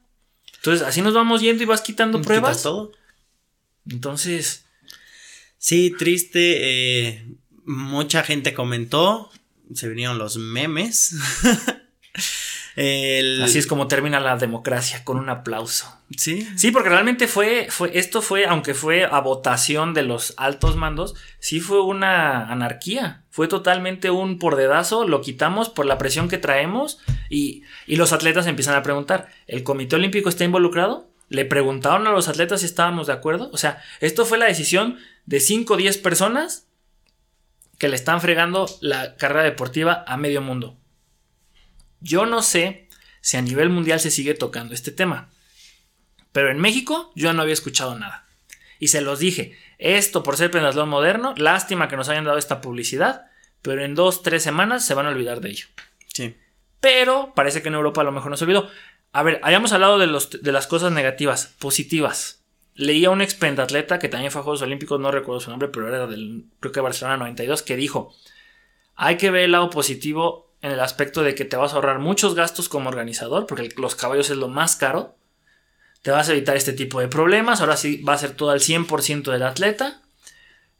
[SPEAKER 1] Entonces así nos vamos yendo y vas quitando pruebas. todo. Entonces.
[SPEAKER 2] Sí, triste. Eh, mucha gente comentó. Se vinieron los memes. [laughs]
[SPEAKER 1] Así es como termina la democracia, con un aplauso.
[SPEAKER 2] Sí.
[SPEAKER 1] Sí, porque realmente fue, fue, esto fue, aunque fue a votación de los altos mandos, sí fue una anarquía. Fue totalmente un por dedazo, lo quitamos por la presión que traemos y, y los atletas empiezan a preguntar, ¿el Comité Olímpico está involucrado? Le preguntaron a los atletas si estábamos de acuerdo. O sea, esto fue la decisión de 5 o 10 personas que le están fregando la carrera deportiva a medio mundo. Yo no sé si a nivel mundial se sigue tocando este tema. Pero en México yo no había escuchado nada. Y se los dije, esto por ser pentatlón moderno, lástima que nos hayan dado esta publicidad, pero en dos, tres semanas se van a olvidar de ello.
[SPEAKER 2] Sí.
[SPEAKER 1] Pero parece que en Europa a lo mejor no se olvidó. A ver, habíamos hablado de, los, de las cosas negativas, positivas. Leía un ex pentatleta que también fue a Juegos Olímpicos, no recuerdo su nombre, pero era del, creo que Barcelona 92, que dijo, hay que ver el lado positivo en el aspecto de que te vas a ahorrar muchos gastos como organizador, porque los caballos es lo más caro. Te vas a evitar este tipo de problemas. Ahora sí va a ser todo al 100% del atleta.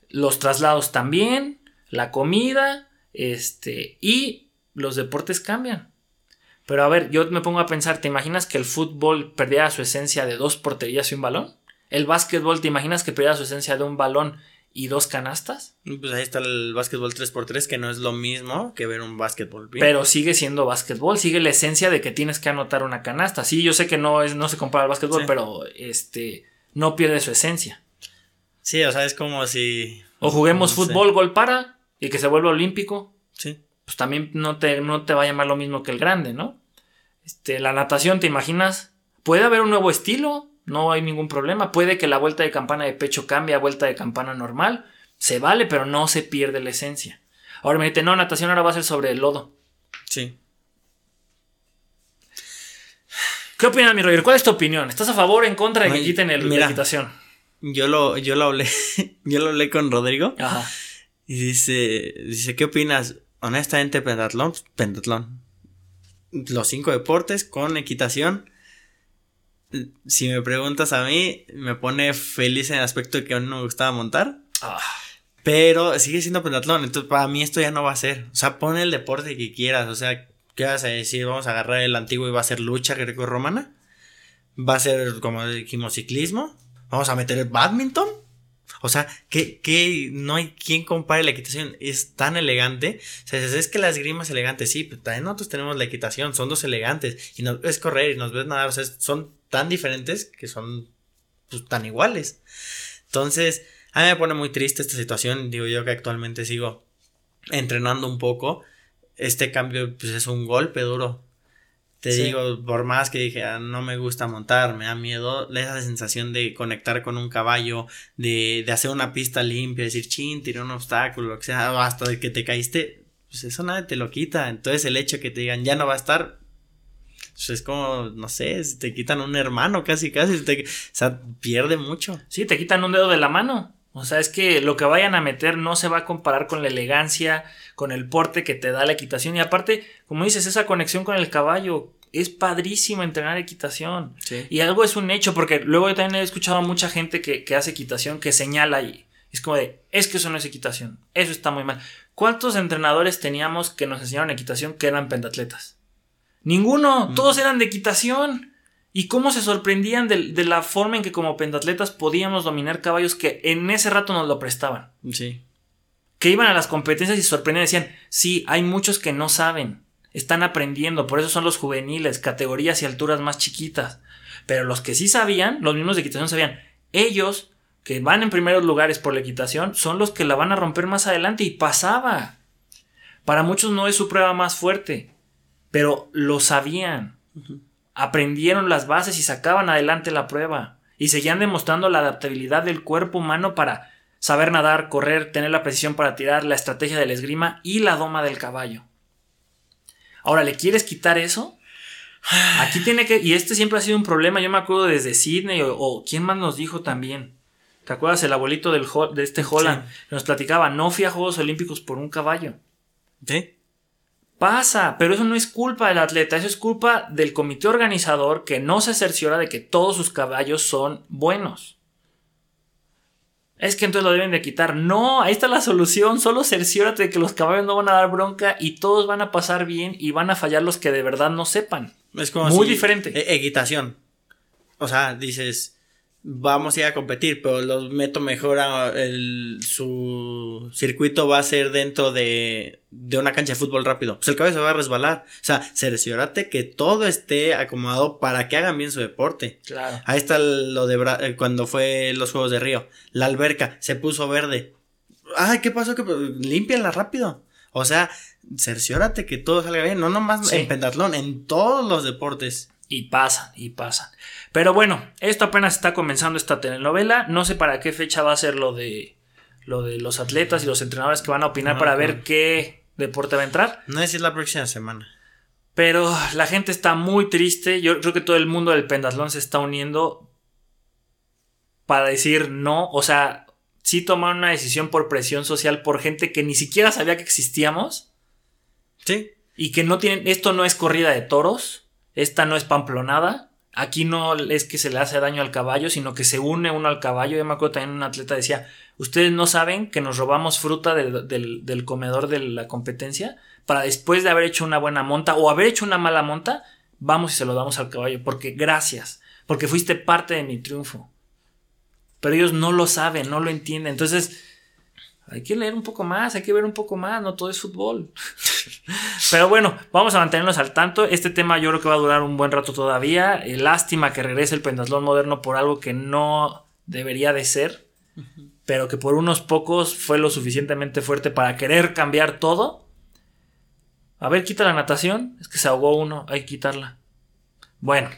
[SPEAKER 1] Los traslados también. La comida. Este. Y los deportes cambian. Pero a ver, yo me pongo a pensar, ¿te imaginas que el fútbol perdiera su esencia de dos porterías y un balón? El básquetbol, ¿te imaginas que perdiera su esencia de un balón y dos canastas?
[SPEAKER 2] Pues ahí está el básquetbol 3x3, que no es lo mismo que ver un básquetbol bien.
[SPEAKER 1] Pero sigue siendo básquetbol, sigue la esencia de que tienes que anotar una canasta. Sí, yo sé que no, es, no se compara al básquetbol,
[SPEAKER 2] Sí.
[SPEAKER 1] pero este no pierde su esencia.
[SPEAKER 2] Sí, o sea, es como si.
[SPEAKER 1] O juguemos
[SPEAKER 2] no sé.
[SPEAKER 1] fútbol, gol para, y que se vuelva olímpico,
[SPEAKER 2] Sí.
[SPEAKER 1] pues también no te, no te va a llamar lo mismo que el grande, ¿no? Este, la natación, ¿te imaginas? Puede haber un nuevo estilo, no hay ningún problema. Puede que la vuelta de campana de pecho cambie a vuelta de campana normal. Se vale, pero no se pierde la esencia. Ahora me dicen, no, natación ahora va a ser sobre el lodo.
[SPEAKER 2] Sí.
[SPEAKER 1] ¿Qué opinas, mi Roger? ¿Cuál es tu opinión? ¿Estás a favor o en contra de que quiten el,
[SPEAKER 2] mira.
[SPEAKER 1] la equitación?
[SPEAKER 2] Yo lo, yo lo hablé. [laughs] yo lo hablé con Rodrigo.
[SPEAKER 1] Ajá.
[SPEAKER 2] Y dice. Dice, ¿qué opinas? Honestamente, pentatlón, pentatlón. Los cinco deportes con equitación. Si me preguntas a mí, me pone feliz en el aspecto de que a mí no me gustaba montar.
[SPEAKER 1] Ah,
[SPEAKER 2] Pero sigue siendo pentatlón. Entonces, para mí esto ya no va a ser. O sea, pon el deporte que quieras. O sea, ¿qué vas a decir? Vamos a agarrar el antiguo y va a ser lucha greco-romana. Va a ser, como dijimos, ciclismo. Vamos a meter el badminton. O sea, que, que no hay quien compare la equitación. Es tan elegante. O sea, es que la esgrima es elegante, sí, pero también nosotros tenemos la equitación. Son dos elegantes. Y nos ves correr y nos ves nadar. O sea, son tan diferentes que son pues, tan iguales. Entonces, a mí me pone muy triste esta situación. Digo yo que actualmente sigo entrenando un poco. Este cambio pues es un golpe duro. Te
[SPEAKER 1] Sí.
[SPEAKER 2] digo, por más que dije, "Ah, no me gusta montar, me da miedo, esa sensación de conectar con un caballo, de, de hacer una pista limpia, decir, chin, tiré un obstáculo, lo que sea, hasta de que te caíste, pues eso nadie te lo quita. Entonces el hecho que te digan, ya no va a estar, pues es como, no sé, te quitan un hermano casi, casi, te- o sea, pierde mucho.
[SPEAKER 1] Sí, te quitan un dedo de la mano. O sea, es que lo que vayan a meter no se va a comparar con la elegancia, con el porte que te da la equitación. Y aparte, como dices, esa conexión con el caballo. Es padrísimo entrenar equitación.
[SPEAKER 2] Sí.
[SPEAKER 1] Y algo es un hecho, porque luego yo también he escuchado a mucha gente que, que hace equitación que señala y es como de, es que eso no es equitación, eso está muy mal. ¿Cuántos entrenadores teníamos que nos enseñaron equitación que eran pentatletas? Ninguno,
[SPEAKER 2] Mm.
[SPEAKER 1] todos eran de equitación. ¿Y cómo se sorprendían de, de la forma en que como pentatletas podíamos dominar caballos que en ese rato nos lo prestaban?
[SPEAKER 2] Sí.
[SPEAKER 1] Que iban a las competencias y se sorprendían decían, sí, hay muchos que no saben, están aprendiendo, por eso son los juveniles, categorías y alturas más chiquitas. Pero los que sí sabían, los mismos de equitación sabían, ellos que van en primeros lugares por la equitación son los que la van a romper más adelante y pasaba. Para muchos no es su prueba más fuerte, pero lo sabían. Aprendieron las bases y sacaban adelante la prueba. Y seguían demostrando la adaptabilidad del cuerpo humano para saber nadar, correr, tener la precisión para tirar, la estrategia del esgrima y la doma del caballo. Ahora, ¿le quieres quitar eso? Aquí tiene que. Y este siempre ha sido un problema. Yo me acuerdo desde Sydney o, o quién más nos dijo también. ¿Te acuerdas el abuelito del, de este Holland? Nos platicaba, no fui a Juegos Olímpicos por un caballo.
[SPEAKER 2] Sí.
[SPEAKER 1] Pasa, pero eso no es culpa del atleta, eso es culpa del comité organizador que no se cerciora de que todos sus caballos son buenos. Es que entonces lo deben de quitar. No, ahí está la solución. Solo cerciórate de que los caballos no van a dar bronca y todos van a pasar bien y van a fallar los que de verdad no sepan.
[SPEAKER 2] Es como
[SPEAKER 1] Muy
[SPEAKER 2] si-
[SPEAKER 1] diferente.
[SPEAKER 2] e- equitación. O sea, dices, vamos a ir a competir, pero los meto mejor a el, su circuito va a ser dentro de, de una cancha de fútbol rápido. Pues el caballo se va a resbalar. O sea, cerciórate que todo esté acomodado para que hagan bien su deporte.
[SPEAKER 1] Claro.
[SPEAKER 2] Ahí está lo de Bra- eh, cuando fue los Juegos de Río. La alberca se puso verde. Ay, ¿qué pasó? que Límpiala rápido. O sea, cerciórate que todo salga bien. No nomás
[SPEAKER 1] Sí.
[SPEAKER 2] en pentatlón, en todos los deportes.
[SPEAKER 1] Y pasan, y pasan. Pero bueno, esto apenas está comenzando esta telenovela. No sé para qué fecha va a ser lo de lo de los atletas y los entrenadores que van a opinar
[SPEAKER 2] No,
[SPEAKER 1] para
[SPEAKER 2] no.
[SPEAKER 1] ver qué deporte va a entrar.
[SPEAKER 2] No es la próxima semana.
[SPEAKER 1] Pero la gente está muy triste. Yo creo que todo el mundo del pentatlón se está uniendo para decir no. O sea, sí tomaron una decisión por presión social por gente que ni siquiera sabía que existíamos
[SPEAKER 2] Sí.
[SPEAKER 1] y que no tienen. Esto no es corrida de toros. Esta no es pamplonada. Aquí no es que se le hace daño al caballo, sino que se une uno al caballo. Yo me acuerdo también un atleta decía: Ustedes no saben que nos robamos fruta del, del- del comedor de la competencia para después de haber hecho una buena monta o haber hecho una mala monta, vamos y se lo damos al caballo. Porque gracias, porque fuiste parte de mi triunfo. Pero ellos no lo saben, no lo entienden. Entonces, hay que leer un poco más, hay que ver un poco más, no todo es fútbol. [laughs] Pero bueno, vamos a mantenernos al tanto. Este tema yo creo que va a durar un buen rato todavía. Eh, lástima que regrese el pentatlón moderno por algo que no debería de ser, pero que por unos pocos fue lo suficientemente fuerte para querer cambiar todo. A ver, quita la natación. Es que se ahogó uno, hay que quitarla. Bueno,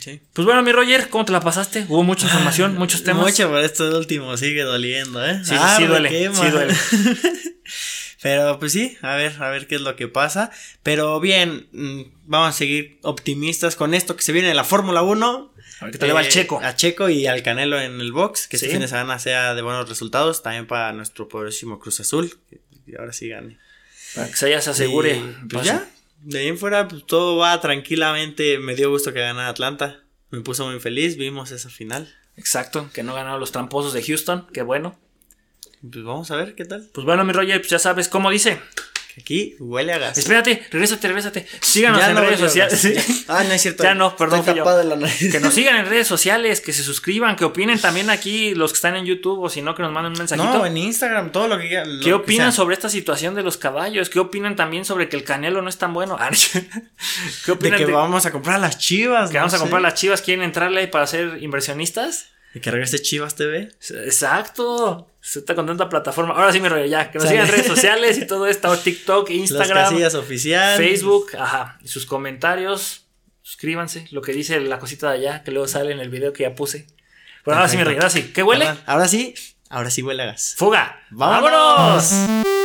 [SPEAKER 2] Sí.
[SPEAKER 1] pues bueno, mi Roger, ¿cómo te la pasaste? Hubo mucha información, muchos temas.
[SPEAKER 2] Mucho, pero esto último sigue doliendo, ¿eh?
[SPEAKER 1] Sí, sí,
[SPEAKER 2] Ah,
[SPEAKER 1] sí duele,
[SPEAKER 2] quema.
[SPEAKER 1] sí duele. [laughs]
[SPEAKER 2] Pero pues sí, a ver, a ver qué es lo que pasa. Pero bien, mm, vamos a seguir optimistas con esto que se viene de la Fórmula 1.
[SPEAKER 1] A ver qué tal le va al
[SPEAKER 2] Eh,
[SPEAKER 1] Checo.
[SPEAKER 2] A Checo y al Canelo en el box. Que
[SPEAKER 1] Sí.
[SPEAKER 2] este fin de semana sea de buenos resultados. También para nuestro poderosísimo Cruz Azul. Que ahora sí gane.
[SPEAKER 1] Para que se ya se asegure.
[SPEAKER 2] Y, pues ya. De ahí en fuera, pues todo va tranquilamente. Me dio gusto que ganara Atlanta. Me puso muy feliz. Vimos esa final.
[SPEAKER 1] Exacto, que no ganaron los tramposos de Houston, qué bueno.
[SPEAKER 2] Pues vamos a ver qué tal.
[SPEAKER 1] Pues bueno, mi Roger, pues ya sabes cómo dice.
[SPEAKER 2] Que aquí huele a gas.
[SPEAKER 1] Espérate, regrésate, regrésate. Síganos
[SPEAKER 2] Ya
[SPEAKER 1] en
[SPEAKER 2] no
[SPEAKER 1] redes sociales. [laughs]
[SPEAKER 2] Ah, no es cierto.
[SPEAKER 1] Ya no, perdón,
[SPEAKER 2] Estoy
[SPEAKER 1] yo.
[SPEAKER 2] la nariz.
[SPEAKER 1] Que nos sigan en redes sociales, que se suscriban, que opinen también aquí los que están en YouTube o si no, que nos manden un mensajito.
[SPEAKER 2] No, en Instagram, todo lo que lo
[SPEAKER 1] ¿Qué
[SPEAKER 2] que
[SPEAKER 1] opinan sobre esta situación de los caballos? ¿Qué opinan también sobre que el canelo no es tan bueno? [laughs] Ah, ¿Qué
[SPEAKER 2] De
[SPEAKER 1] opinan
[SPEAKER 2] que
[SPEAKER 1] de-
[SPEAKER 2] vamos a comprar las chivas.
[SPEAKER 1] que
[SPEAKER 2] no
[SPEAKER 1] vamos a comprar las chivas? ¿Quieren entrarle ahí para ser inversionistas?
[SPEAKER 2] Que regrese Chivas TV.
[SPEAKER 1] Exacto. Se está con tanta plataforma. Ahora sí, mi rollo, ya. Que nos sigan en redes sociales y todo esto. [laughs] TikTok,
[SPEAKER 2] Las
[SPEAKER 1] Instagram,
[SPEAKER 2] casillas oficiales.
[SPEAKER 1] Facebook. Ajá. Y sus comentarios. Suscríbanse. Lo que dice la cosita de allá, que luego sale en el video que ya puse. Bueno, ahora sí, mi rollo, ahora sí. ¿Qué huele?
[SPEAKER 2] Ahora sí, ahora sí huele a gas.
[SPEAKER 1] Fuga.
[SPEAKER 2] ¡Vámonos!
[SPEAKER 1] ¡Vámonos!